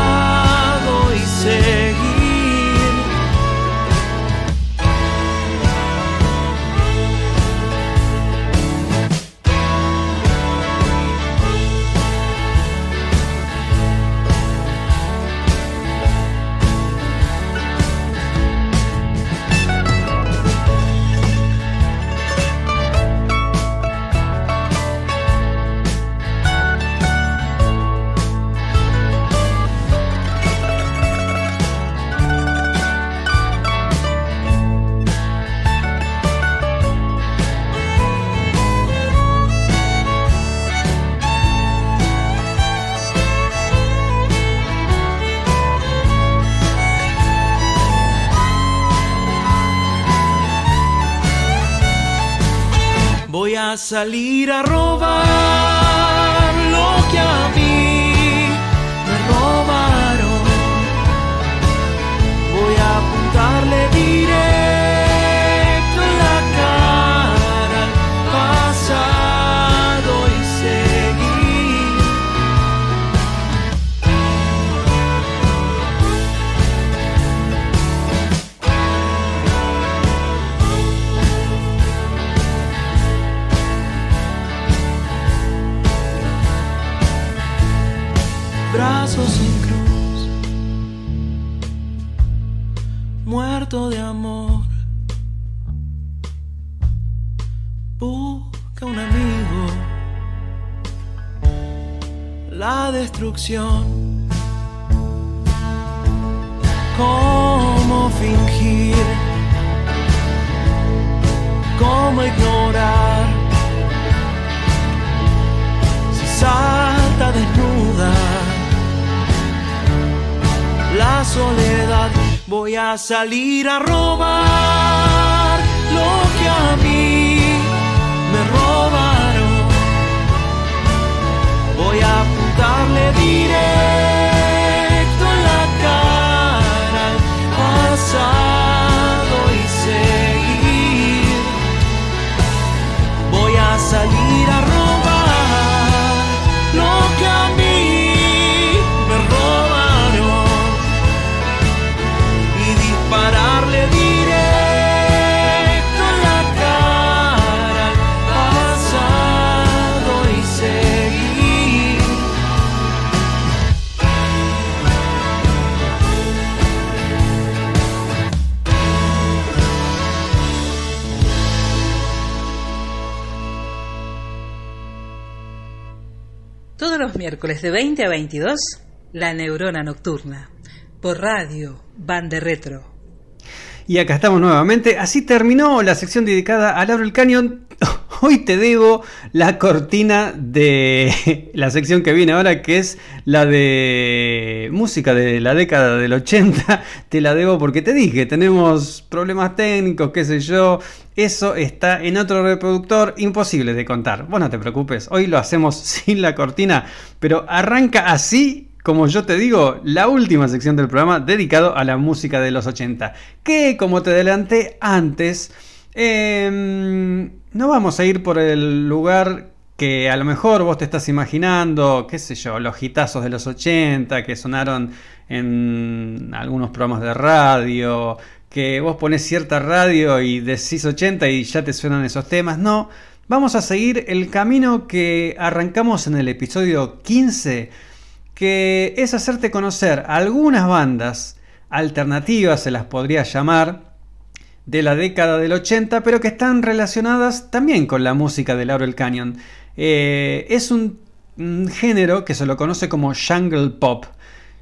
salir a robar muerto de amor. Busca un amigo, la destrucción. ¿Cómo fingir cómo ignorar si salta desnuda la soledad. Voy a salir a robar lo que a mí me robaron. Voy a apuntarle directo miércoles de 20 a 22, La Neurona Nocturna. Por radio, Bande Retro. Y acá estamos nuevamente. Así terminó la sección dedicada a Laurel Canyon. Hoy te debo la cortina de la sección que viene ahora, que es la de música de la década del 80. Te la debo porque te dije, tenemos problemas técnicos, qué sé yo. Eso está en otro reproductor, imposible de contar. Vos no te preocupes, hoy lo hacemos sin la cortina, pero arranca así como yo te digo, la última sección del programa dedicado a la música de los 80. Que, como te adelanté antes, em, no vamos a ir por el lugar que a lo mejor vos te estás imaginando, qué sé yo, los hitazos de los 80 que sonaron en algunos programas de radio, que vos pones cierta radio y decís 80 y ya te suenan esos temas. No, vamos a seguir el camino que arrancamos en el episodio 15 que es hacerte conocer algunas bandas alternativas, se las podría llamar, de la década del 80, pero que están relacionadas también con la música de Laurel Canyon. Eh, es un, género que se lo conoce como jungle pop.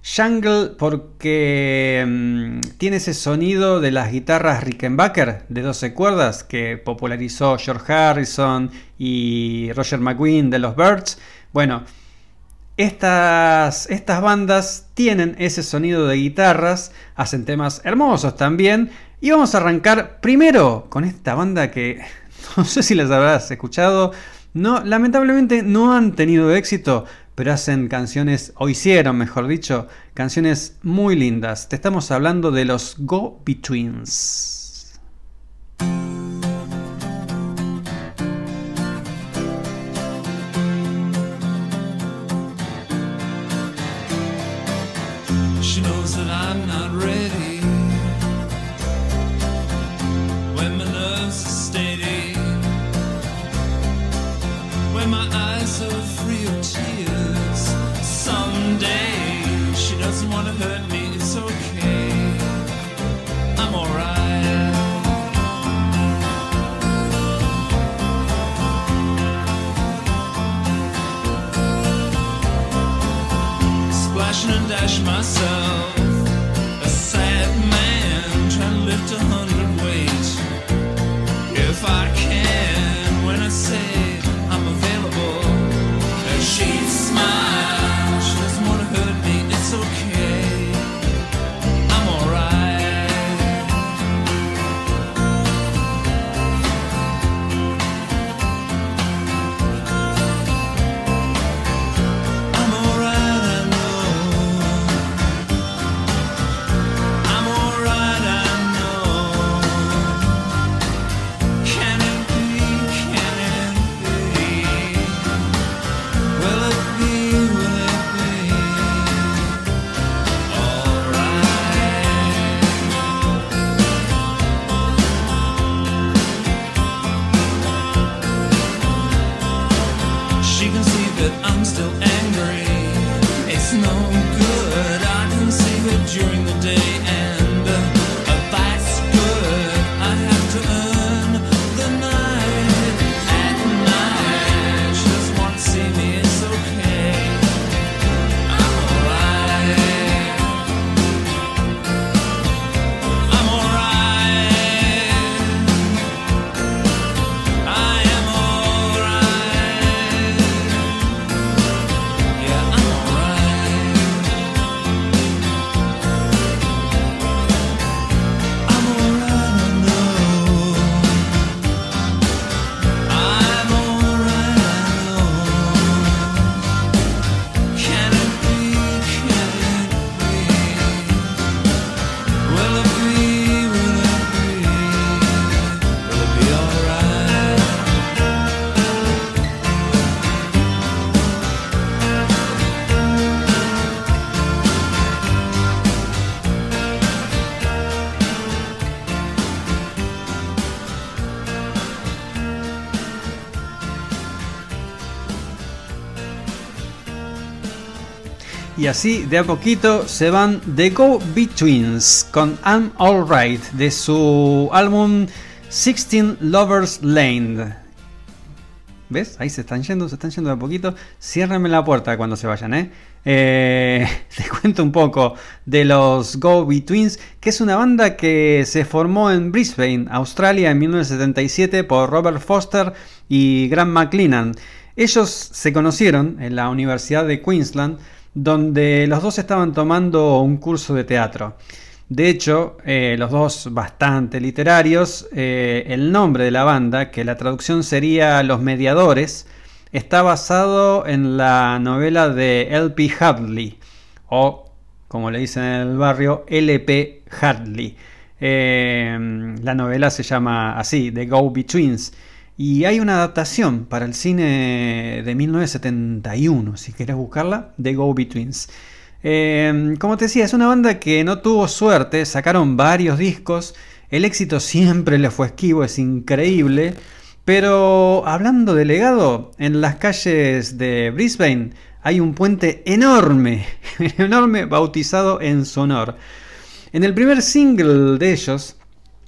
Jungle porque mm, tiene ese sonido de las guitarras Rickenbacker de 12 cuerdas que popularizó George Harrison y Roger McGuinn de los Birds. Bueno, estas, estas bandas tienen ese sonido de guitarras, hacen temas hermosos también. Y vamos a arrancar primero con esta banda que no sé si las habrás escuchado. No, lamentablemente no han tenido éxito, pero hacen canciones, o hicieron, mejor dicho, canciones muy lindas. Te estamos hablando de los Go Betweens. Splashing and dash myself. A sad Y así, de a poquito, se van The Go Betweens con I'm Alright de su álbum 16 Lovers Lane. ¿Ves? Ahí se están yendo, se están yendo de a poquito. Ciérrenme la puerta cuando se vayan, ¿eh? Eh, cuento un poco de los Go Betweens, que es una banda que se formó en Brisbane, Australia, en 1977 por Robert Foster y Grant McLennan. Ellos se conocieron en la Universidad de Queensland, donde los dos estaban tomando un curso de teatro. De hecho, eh, los dos bastante literarios, eh, el nombre de la banda, que la traducción sería Los Mediadores, está basado en la novela de L.P. Hadley, o como le dicen en el barrio, L.P. Hadley. Eh, la novela se llama así, The Go Betweens. Y hay una adaptación para el cine de 1971, si quieres buscarla, The Go Betweens. Eh, como te decía, es una banda que no tuvo suerte, sacaron varios discos, el éxito siempre le fue esquivo, es increíble, pero hablando de legado, en las calles de Brisbane hay un puente enorme, enorme, bautizado en su honor. En el primer single de ellos,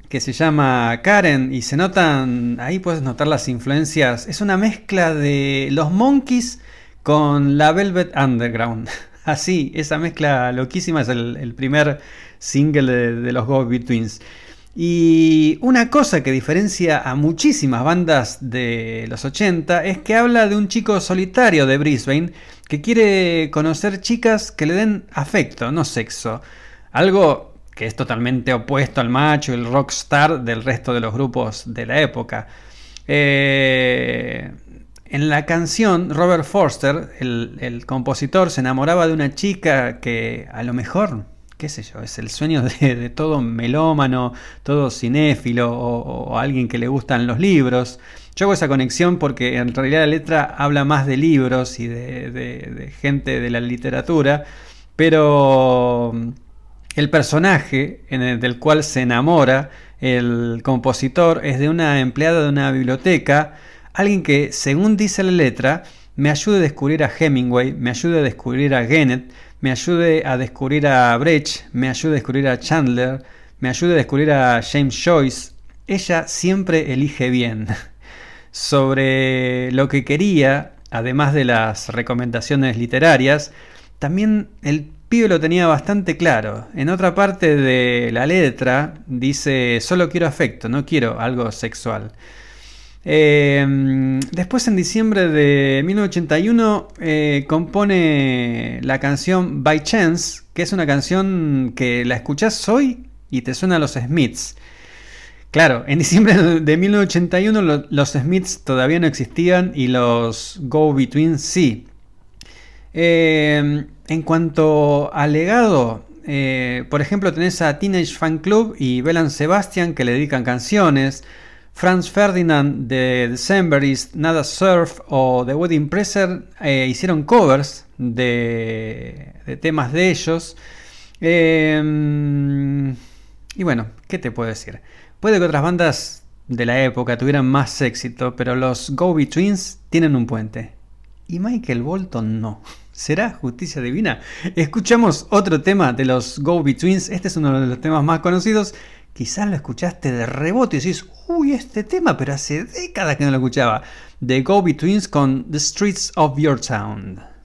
que se llama Karen, y se notan, ahí puedes notar las influencias, es una mezcla de los Monkeys con la Velvet Underground. Así, esa mezcla loquísima es el, primer single de, los Go Betweens. Y una cosa que diferencia a muchísimas bandas de los 80 es que habla de un chico solitario de Brisbane que quiere conocer chicas que le den afecto, no sexo. Algo que es totalmente opuesto al macho y el rockstar del resto de los grupos de la época. Eh, en la canción, Robert Forster, el, compositor, se enamoraba de una chica que a lo mejor, qué sé yo, es el sueño de, todo melómano, todo cinéfilo o, alguien que le gustan los libros. Yo hago esa conexión porque en realidad la letra habla más de libros y de gente de la literatura, pero el personaje en el, del cual se enamora el compositor es de una empleada de una biblioteca, alguien que, según dice la letra, me ayude a descubrir a Hemingway, me ayude a descubrir a Gennett, me ayude a descubrir a Brecht, me ayude a descubrir a Chandler, me ayude a descubrir a James Joyce. Ella siempre elige bien. Sobre lo que quería, además de las recomendaciones literarias, también el pibe lo tenía bastante claro. En otra parte de la letra dice, solo quiero afecto, no quiero algo sexual. Eh, después en diciembre de 1981 eh, compone la canción By Chance, que es una canción que la escuchás hoy y te suena a los Smiths. Claro, en diciembre de 1981 lo, los Smiths todavía no existían y los Go Between sí. Eh, en cuanto al legado, eh, por ejemplo, tenés a Teenage Fan Club y Belan Sebastian que le dedican canciones. Franz Ferdinand de Decemberist, Nada Surf o The Wedding Presser eh, hicieron covers de, temas de ellos. Eh, y bueno, ¿qué te puedo decir? Puede que otras bandas de la época tuvieran más éxito, pero los Go Betweens tienen un puente. Y Michael Bolton no. ¿Será justicia divina? Escuchamos otro tema de los Go Betweens. Este es uno de los temas más conocidos. Quizás lo escuchaste de rebote y decís, uy, este tema, pero hace décadas que no lo escuchaba. The Go Betweens con The Streets of Your Town.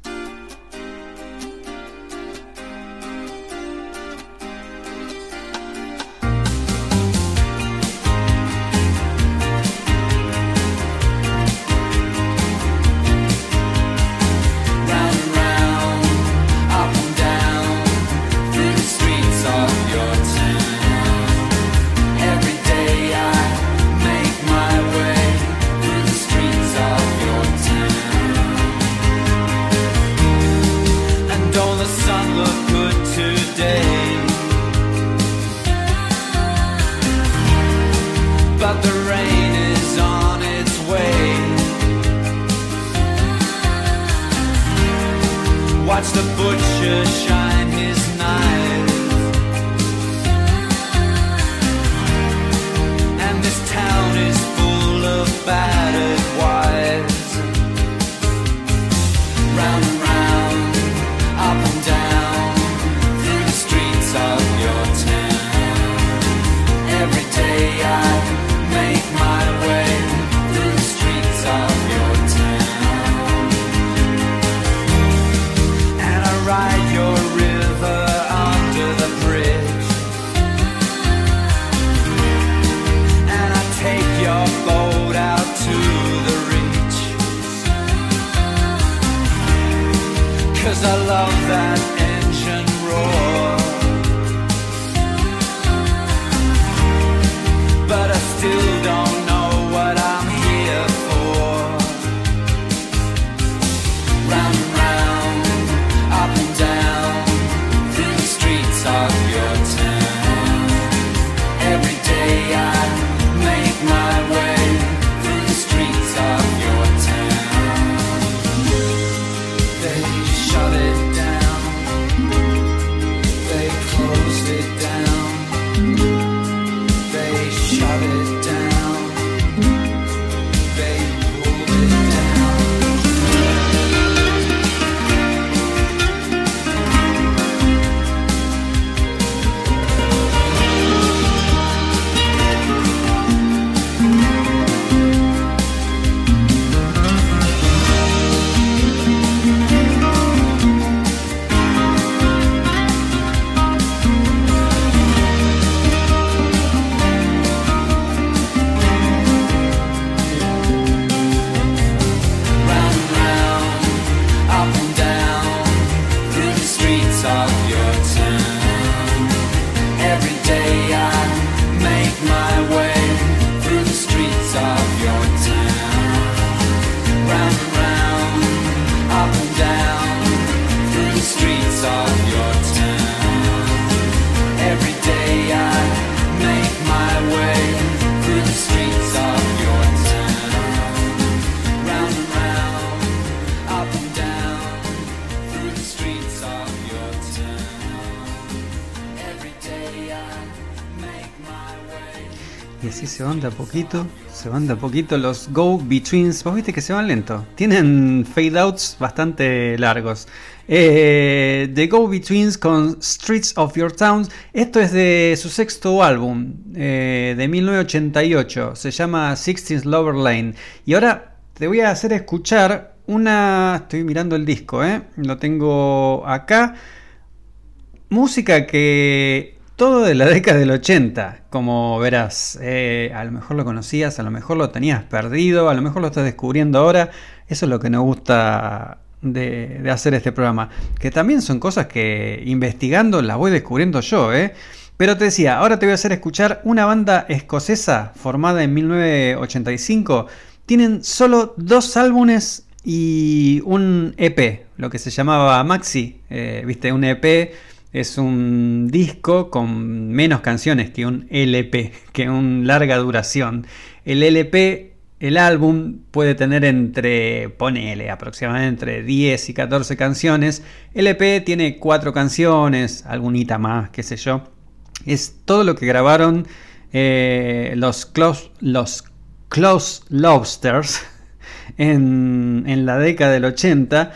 Se van de a poquito los Go Betweens. Vos viste que se van lento. Tienen fade outs bastante largos. Eh, The Go Betweens con Streets of Your Town. Esto es de su sexto álbum, eh, de 1988. Se llama Sixteenth Lover Lane. Y ahora te voy a hacer escuchar una. Estoy mirando el disco, ¿eh? Lo tengo acá. Música que todo de la década del 80, como verás, eh, a lo mejor lo conocías, a lo mejor lo tenías perdido, a lo mejor lo estás descubriendo ahora. Eso es lo que nos gusta de, hacer este programa. Que también son cosas que investigando las voy descubriendo yo, ¿eh? Pero te decía, ahora te voy a hacer escuchar una banda escocesa formada en 1985. Tienen solo dos álbumes y un EP, lo que se llamaba Maxi. eh, Viste, un EP es un disco con menos canciones que un LP, que un larga duración. El LP, el álbum, puede tener entre, ponele, aproximadamente entre 10 y 14 canciones. El EP tiene 4 canciones, algunita más, qué sé yo. Es todo lo que grabaron eh, los, Close, los Close Lobsters en, en la década del 80.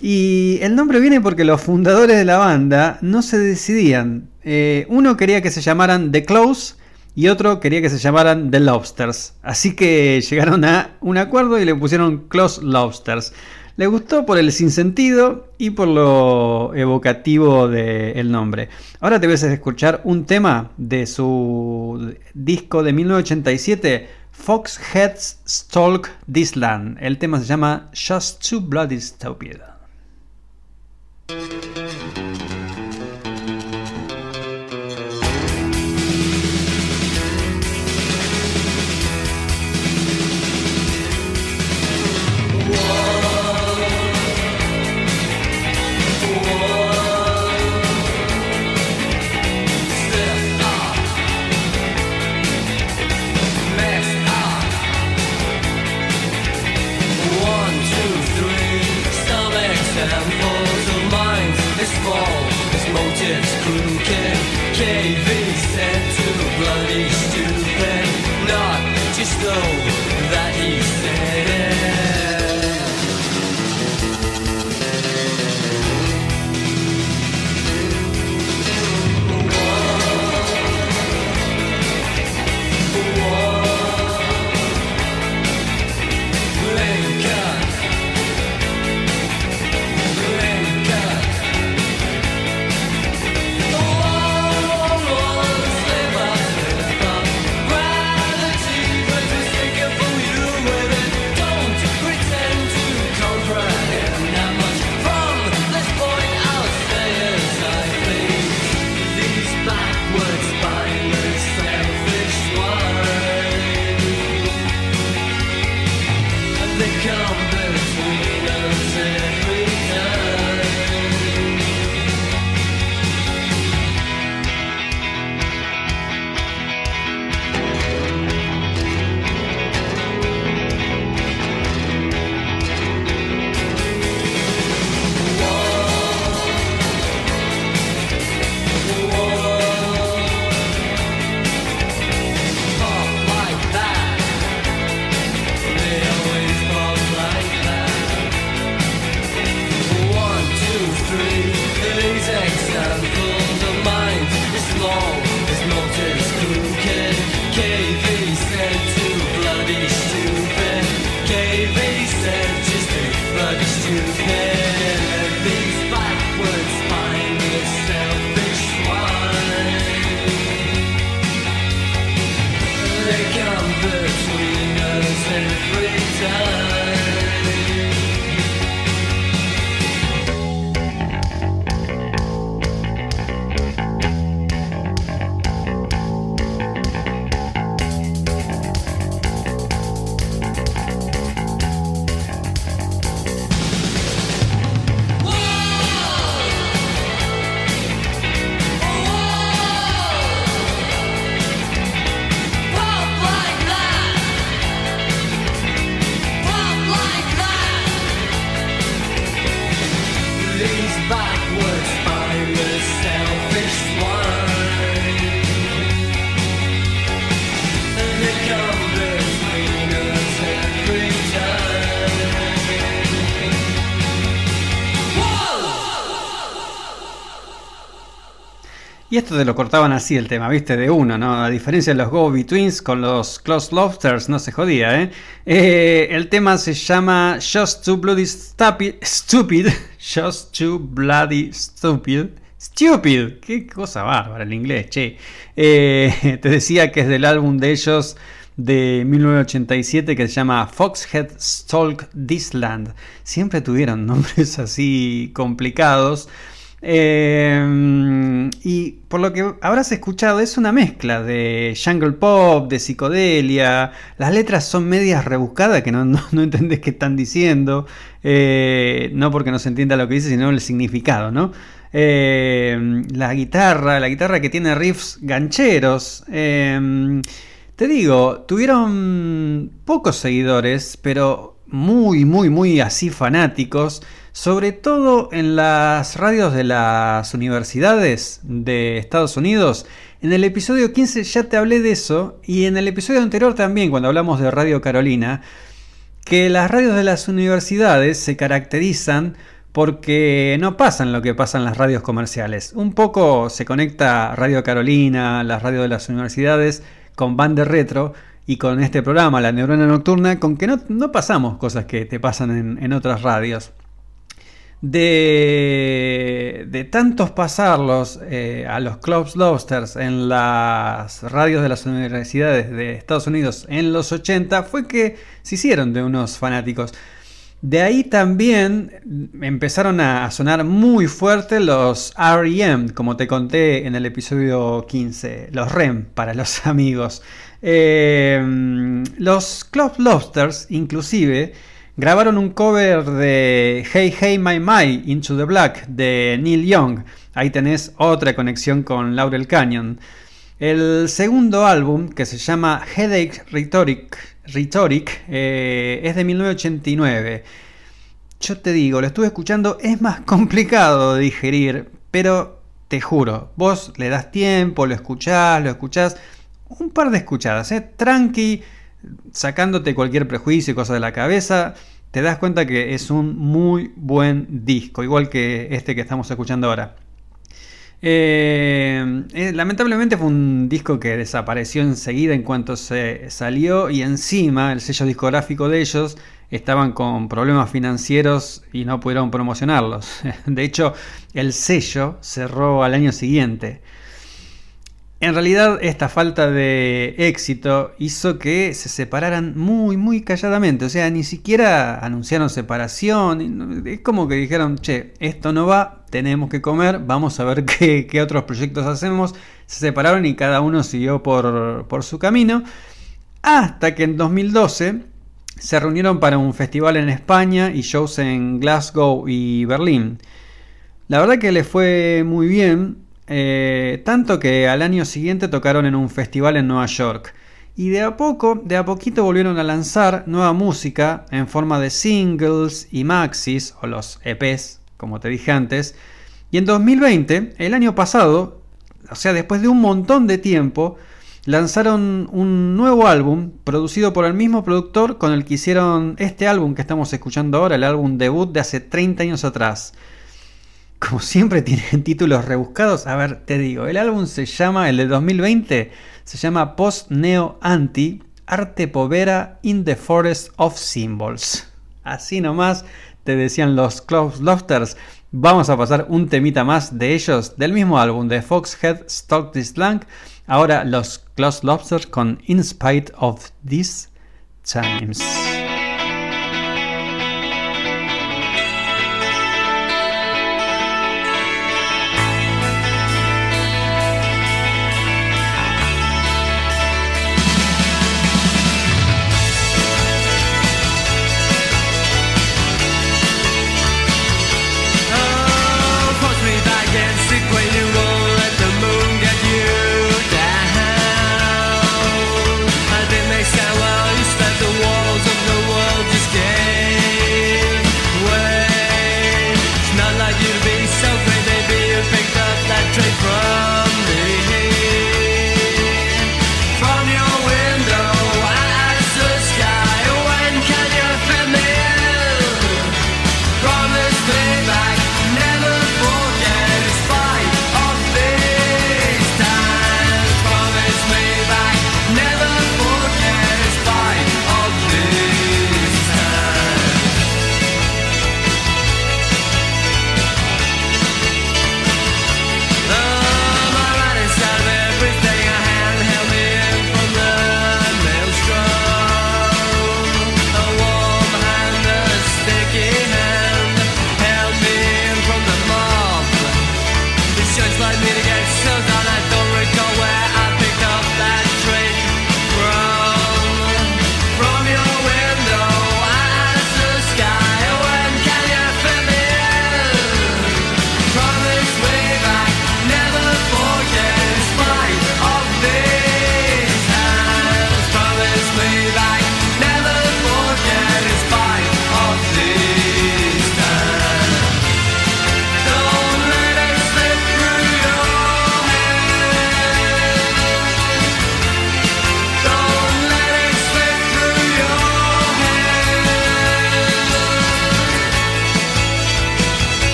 Y el nombre viene porque los fundadores de la banda no se decidían. Eh, uno quería que se llamaran The Close y otro quería que se llamaran The Lobsters. Así que llegaron a un acuerdo y le pusieron Close Lobsters. Le gustó por el sinsentido y por lo evocativo del nombre. Ahora te voy a escuchar un tema de su disco de 1987, Foxheads Stalk This Land. El tema se llama Just Too Bloody Stupid. One, two, Y esto te lo cortaban así el tema, viste, de uno, ¿no? A diferencia de los Go Betweens con los Close Lobsters, no se jodía, ¿eh? Eh, El tema se llama Just Too Bloody Stupid. Stupid. Just Too Bloody Stupid. Stupid. Qué cosa bárbara el inglés, che. Eh, te decía que es del álbum de ellos de 1987 que se llama Foxhead Stalk This Land. Siempre tuvieron nombres así complicados. Eh, y por lo que habrás escuchado, es una mezcla de jungle pop, de psicodelia. Las letras son medias rebuscadas que no, no, no entendés qué están diciendo. Eh, no porque no se entienda lo que dice, sino el significado, ¿no? Eh, la guitarra, la guitarra que tiene riffs gancheros. Te digo, tuvieron pocos seguidores, pero muy, muy, muy así fanáticos. Sobre todo en las radios de las universidades de Estados Unidos. En el episodio 15 ya te hablé de eso. Y en el episodio anterior también, cuando hablamos de Radio Carolina. Que las radios de las universidades se caracterizan porque no pasan lo que pasan las radios comerciales. Un poco se conecta Radio Carolina, las radios de las universidades, con Band Retro y con este programa, La Neurona Nocturna, con que no, pasamos cosas que te pasan en otras radios. De, de tantos pasarlos eh, a los Clubs Lobsters en las radios de las universidades de Estados Unidos en los 80 fue que se hicieron de unos fanáticos. De ahí también empezaron a sonar muy fuerte los REM, como te conté en el episodio 15, los REM para los amigos. Eh, los Club Lobsters, inclusive, grabaron un cover de Hey Hey My My Into the Black de Neil Young. Ahí tenés otra conexión con Laurel Canyon. El segundo álbum, que se llama Headache Rhetoric, Rhetoric eh, es de 1989. Yo te digo, lo estuve escuchando, es más complicado de digerir, pero te juro, vos le das tiempo, lo escuchás, lo escuchás, un par de escuchadas, ¿eh? tranqui, sacándote cualquier prejuicio y cosa de la cabeza, te das cuenta que es un muy buen disco, igual que este que estamos escuchando ahora. Eh, eh, lamentablemente fue un disco que desapareció enseguida en cuanto se salió y encima el sello discográfico de ellos estaban con problemas financieros y no pudieron promocionarlos. De hecho, el sello cerró al año siguiente. En realidad, esta falta de éxito hizo que se separaran muy, muy calladamente. O sea, ni siquiera anunciaron separación. Es como que dijeron, che, esto no va, tenemos que comer, vamos a ver qué, qué otros proyectos hacemos. Se separaron y cada uno siguió por, por su camino. Hasta que en 2012 se reunieron para un festival en España y shows en Glasgow y Berlín. La verdad que les fue muy bien. Eh, tanto que al año siguiente tocaron en un festival en Nueva York. Y de a poco, de a poquito volvieron a lanzar nueva música en forma de singles y maxis, o los EPs, como te dije antes. Y en 2020, el año pasado, o sea, después de un montón de tiempo, lanzaron un nuevo álbum producido por el mismo productor con el que hicieron este álbum que estamos escuchando ahora, el álbum debut de hace 30 años atrás como siempre tienen títulos rebuscados. A ver, te digo, el álbum se llama, el de 2020, se llama Post Neo Anti, Arte Povera in the Forest of Symbols. Así nomás te decían los Close Lofters. Vamos a pasar un temita más de ellos, del mismo álbum de Foxhead Stalk This Blank. Ahora los Close Lobsters con In Spite of These Times.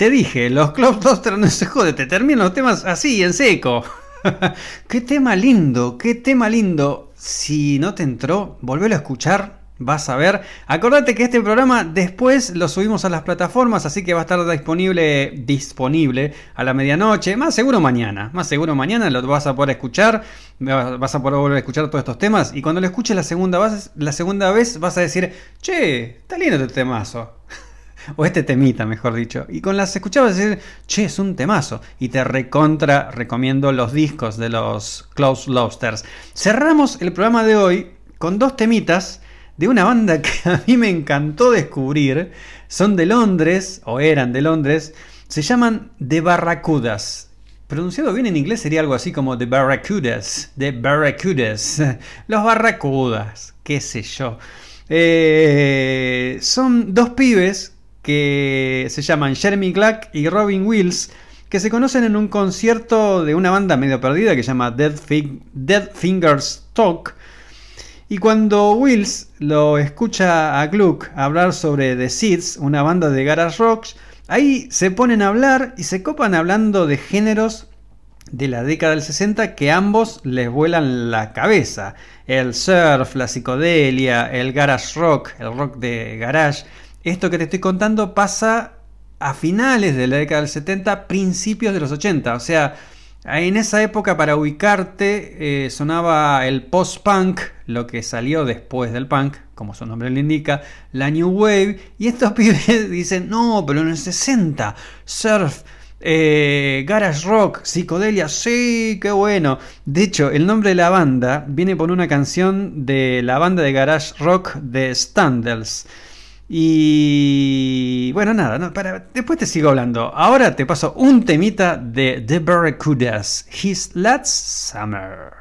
Te dije, los Club Toaster no se jode, te terminan los temas así, en seco. qué tema lindo, qué tema lindo. Si no te entró, volvelo a escuchar, vas a ver. Acordate que este programa después lo subimos a las plataformas, así que va a estar disponible, disponible a la medianoche, más seguro mañana, más seguro mañana lo vas a poder escuchar, vas a poder volver a escuchar todos estos temas y cuando lo escuches la segunda vez, la segunda vez vas a decir, che, está lindo este temazo. O este temita, mejor dicho. Y con las escuchabas decir, che, es un temazo. Y te recontra recomiendo los discos de los Close Lobsters. Cerramos el programa de hoy con dos temitas de una banda que a mí me encantó descubrir. Son de Londres, o eran de Londres. Se llaman The Barracudas. Pronunciado bien en inglés sería algo así como The Barracudas. The Barracudas. Los Barracudas. Qué sé yo. Eh, son dos pibes que se llaman Jeremy Clark y Robin Wills, que se conocen en un concierto de una banda medio perdida que se llama Dead, Dead Fingers Talk. Y cuando Wills lo escucha a Gluck hablar sobre The Seeds, una banda de garage rock, ahí se ponen a hablar y se copan hablando de géneros de la década del 60 que ambos les vuelan la cabeza. El surf, la psicodelia, el garage rock, el rock de garage. Esto que te estoy contando pasa a finales de la década del 70, principios de los 80. O sea, en esa época para ubicarte eh, sonaba el post-punk, lo que salió después del punk, como su nombre le indica, la New Wave. Y estos pibes dicen, no, pero en el 60, surf. Eh, garage Rock, Psicodelia, sí, qué bueno. De hecho, el nombre de la banda viene por una canción de la banda de Garage Rock de Standells. Y bueno, nada, no, para, después te sigo hablando. Ahora te paso un temita de The Barracudas, His Last Summer.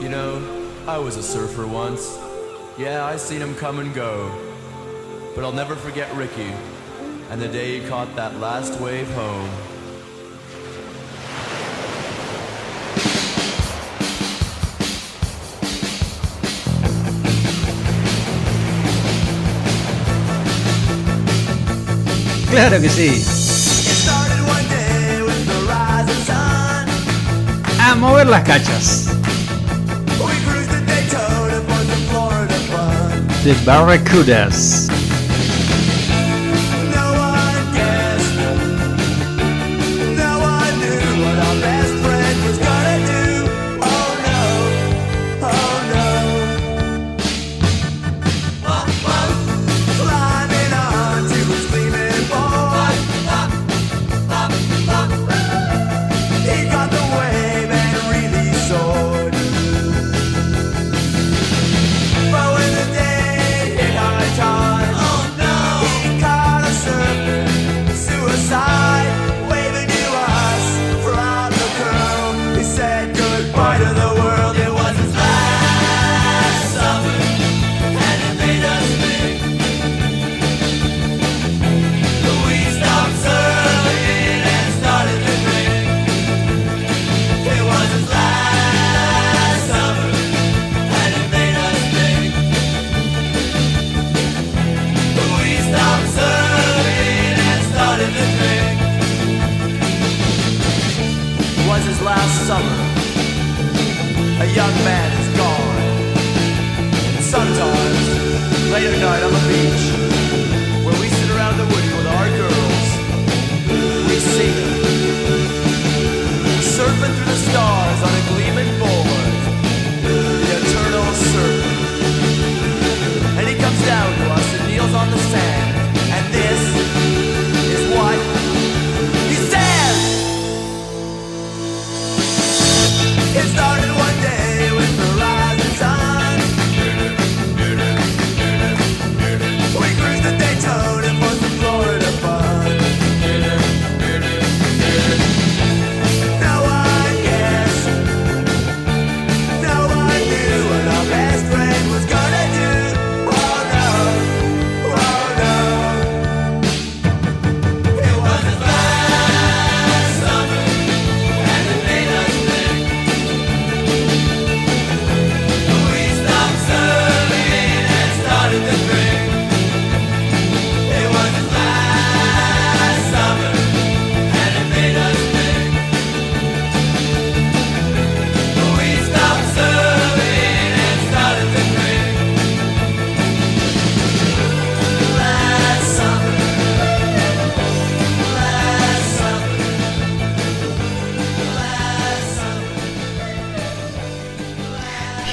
You know, I was a surfer once. Yeah, I seen him come and go. But I'll never forget Ricky and the day he caught that last wave home. Claro que sí. A mover las cachas. The Barracudas.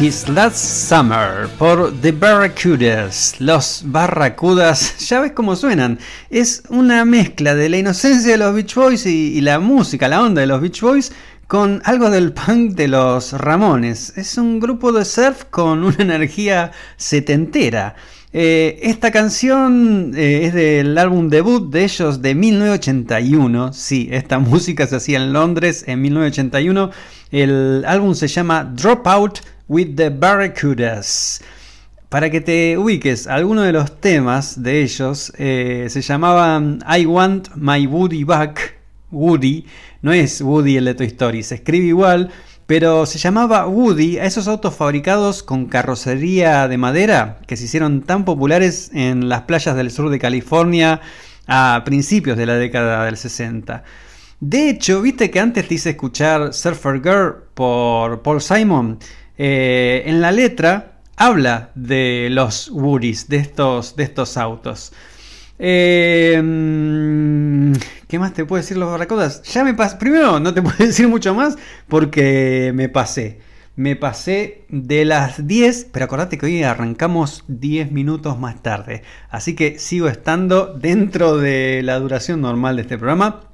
His Last Summer por The Barracudas. Los Barracudas, ya ves cómo suenan. Es una mezcla de la inocencia de los Beach Boys y, la música, la onda de los Beach Boys con algo del punk de los Ramones. Es un grupo de surf con una energía setentera. Eh, esta canción eh, es del álbum debut de ellos de 1981. Sí, esta música se hacía en Londres en 1981. El álbum se llama Dropout with the Barracudas. Para que te ubiques, algunos de los temas de ellos eh, se llamaban I Want My Woody Back. Woody, no es Woody el de Toy Story, se escribe igual, pero se llamaba Woody a esos autos fabricados con carrocería de madera que se hicieron tan populares en las playas del sur de California a principios de la década del 60. De hecho, viste que antes te hice escuchar Surfer Girl por Paul Simon. Eh, en la letra habla de los Woodies, de estos, de estos autos. Eh, mm, ¿Qué más te puedo decir los barracudas? Ya me pasé. Primero, no te puedo decir mucho más porque me pasé. Me pasé de las 10, pero acordate que hoy arrancamos 10 minutos más tarde. Así que sigo estando dentro de la duración normal de este programa.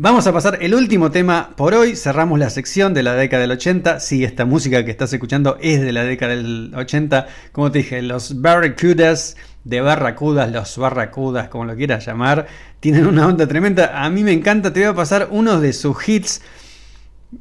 Vamos a pasar el último tema por hoy. Cerramos la sección de la década del 80. Sí, esta música que estás escuchando es de la década del 80. Como te dije, los Barracudas de Barracudas, los Barracudas, como lo quieras llamar, tienen una onda tremenda. A mí me encanta. Te voy a pasar uno de sus hits.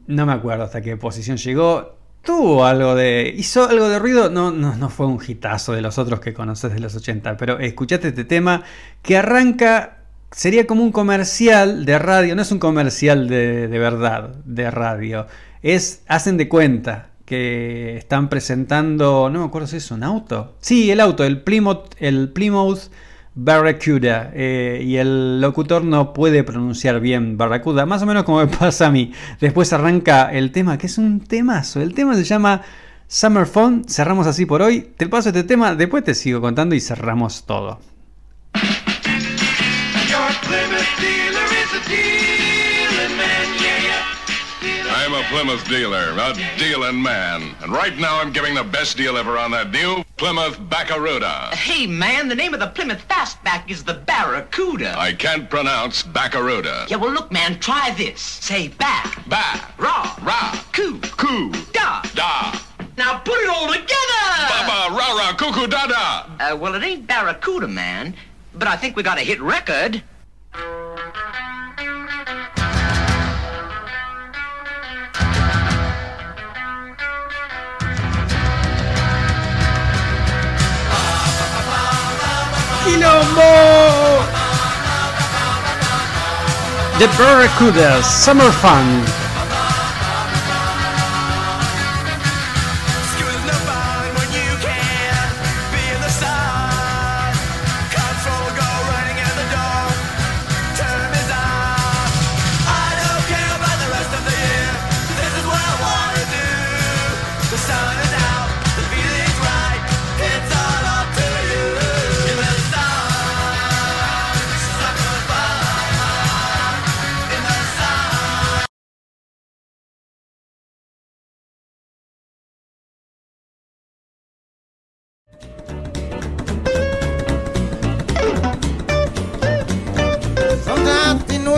No me acuerdo hasta qué posición llegó. Tuvo algo de. hizo algo de ruido. No, no, fue un hitazo de los otros que conoces de los 80. Pero escuchate este tema que arranca sería como un comercial de radio, no es un comercial de, de, verdad, de radio. Es, hacen de cuenta que están presentando, no me acuerdo si es un auto. Sí, el auto, el Plymouth, el Plymouth Barracuda. eh, y el locutor no puede pronunciar bien Barracuda, más o menos como me pasa a mí. Después arranca el tema, que es un temazo. El tema se llama Summer Fun. Cerramos así por hoy. Te paso este tema, después te sigo contando y cerramos todo. Plymouth dealer, a dealing man. And right now I'm giving the best deal ever on that new Plymouth Barracuda. Hey, man, the name of the Plymouth Fastback is the Barracuda. I can't pronounce Barracuda. Yeah, well, look, man, try this. Say back, Ba, raw, ra, coo, coo, da. da, Now put it all together! baba, ra ra, cuckoo da da. Uh, well, it ain't Barracuda, man, but I think we got a hit record. ¡Quilombo! The Barracuda Summer Fun.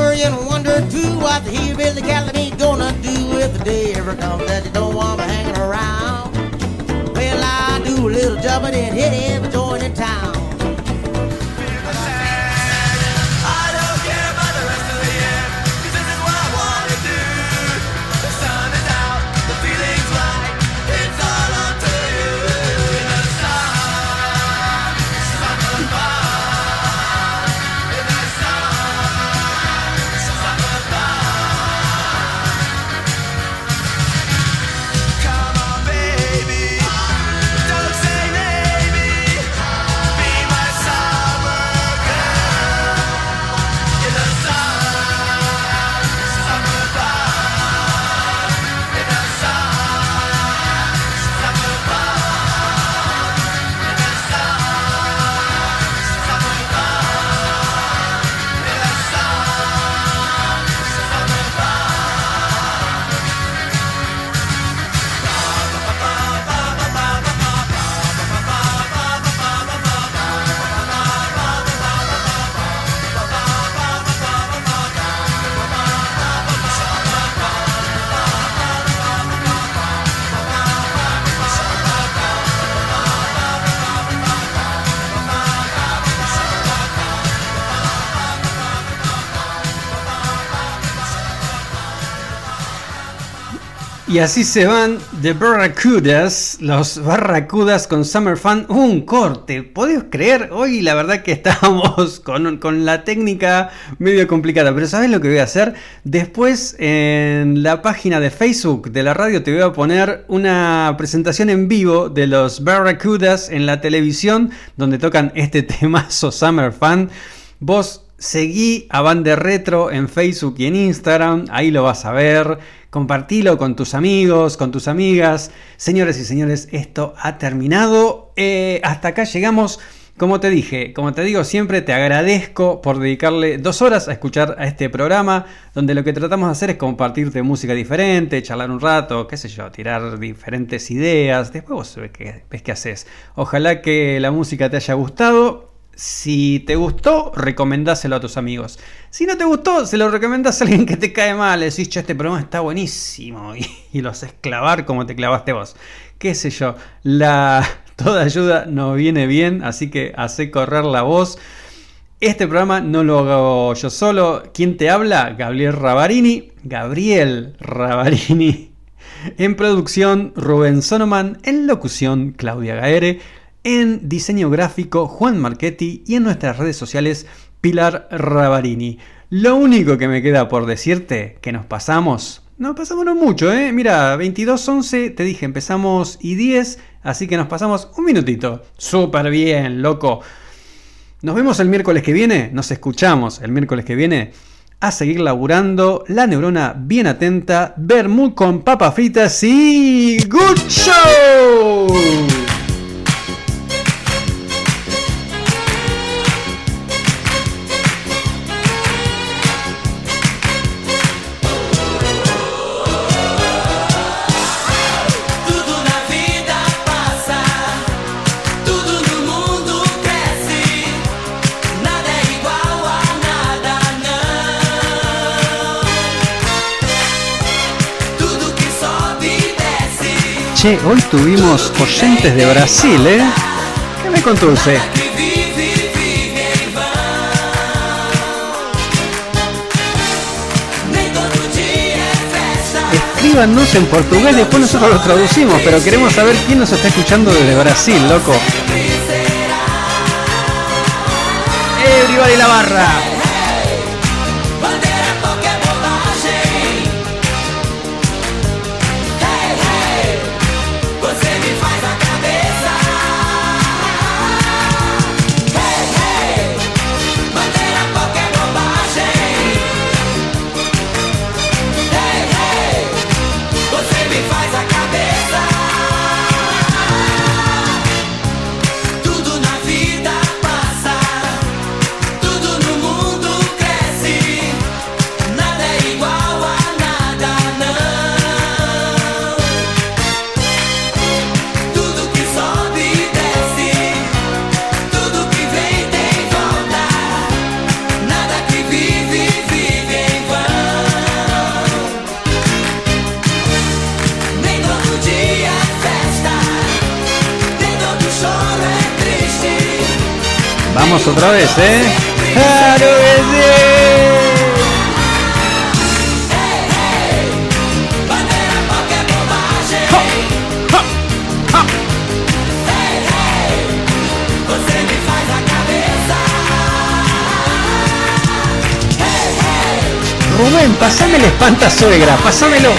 Worry and wonder too what the hillbilly Calamity gonna do if the day ever comes that they don't want me hanging around. Well, I do a little jumping and hit every joint in town. Y así se van The Barracudas, los Barracudas con Summer Fun. Un corte, ¿podés creer? Hoy la verdad que estábamos con, con la técnica medio complicada, pero ¿sabes lo que voy a hacer? Después en la página de Facebook de la radio te voy a poner una presentación en vivo de los Barracudas en la televisión donde tocan este temazo Summer Fun. Vos seguí a Bande Retro en Facebook y en Instagram, ahí lo vas a ver. Compartilo con tus amigos, con tus amigas. Señores y señores, esto ha terminado. Eh, hasta acá llegamos. Como te dije, como te digo siempre, te agradezco por dedicarle dos horas a escuchar a este programa, donde lo que tratamos de hacer es compartirte música diferente, charlar un rato, qué sé yo, tirar diferentes ideas. Después vos qué, ves qué haces. Ojalá que la música te haya gustado. Si te gustó, recomendáselo a tus amigos. Si no te gustó, se lo recomendás a alguien que te cae mal. Le decís, este programa está buenísimo. Y, lo haces clavar como te clavaste vos. Qué sé yo. La, toda ayuda nos viene bien, así que hace correr la voz. Este programa no lo hago yo solo. ¿Quién te habla? Gabriel Rabarini. Gabriel Rabarini. En producción, Rubén Sonoman. En locución, Claudia Gaere. En diseño gráfico, Juan Marchetti. Y en nuestras redes sociales, Pilar Rabarini. Lo único que me queda por decirte que nos pasamos. No pasamos no mucho, ¿eh? Mira, 22.11, te dije, empezamos y 10, así que nos pasamos un minutito. Súper bien, loco. Nos vemos el miércoles que viene, nos escuchamos el miércoles que viene. A seguir laburando, la neurona bien atenta, Bermud con papas fritas y... ¡Good show! Che, hoy tuvimos oyentes de Brasil, ¿eh? ¿Qué me festa. Escríbanos en portugués, después nosotros lo traducimos, pero queremos saber quién nos está escuchando desde Brasil, loco. Everybody la barra. Vez, ¿eh? ¡Claro que sí! Rubén, pasame el espanta suegra, pasámelo.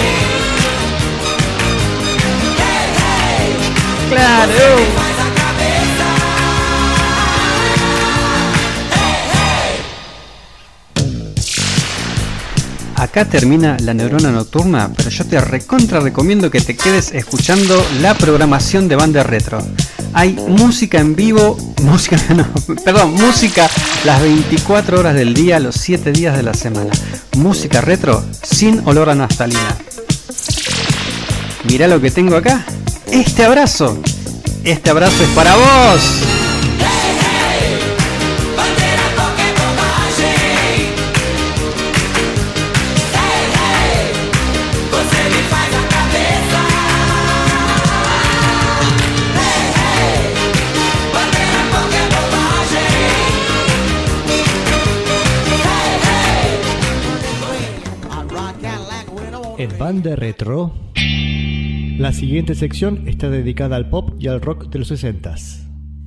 Claro. Acá termina la neurona nocturna, pero yo te recontra recomiendo que te quedes escuchando la programación de banda retro. Hay música en vivo, música, no, perdón, música las 24 horas del día, los 7 días de la semana. Música retro sin olor a naftalina. Mirá lo que tengo acá. Este abrazo. Este abrazo es para vos. Bande Retro La siguiente sección está dedicada al pop y al rock de los 60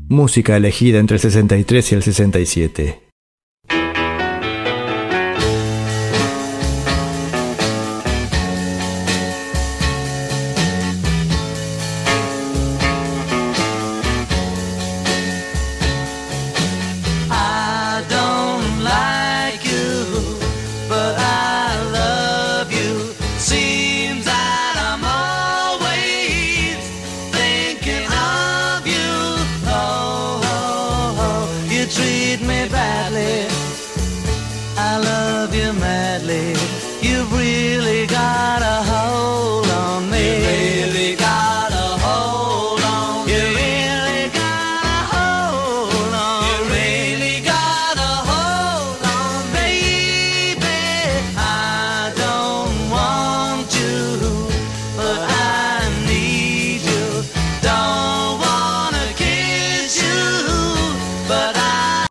Música elegida entre el 63 y el 67.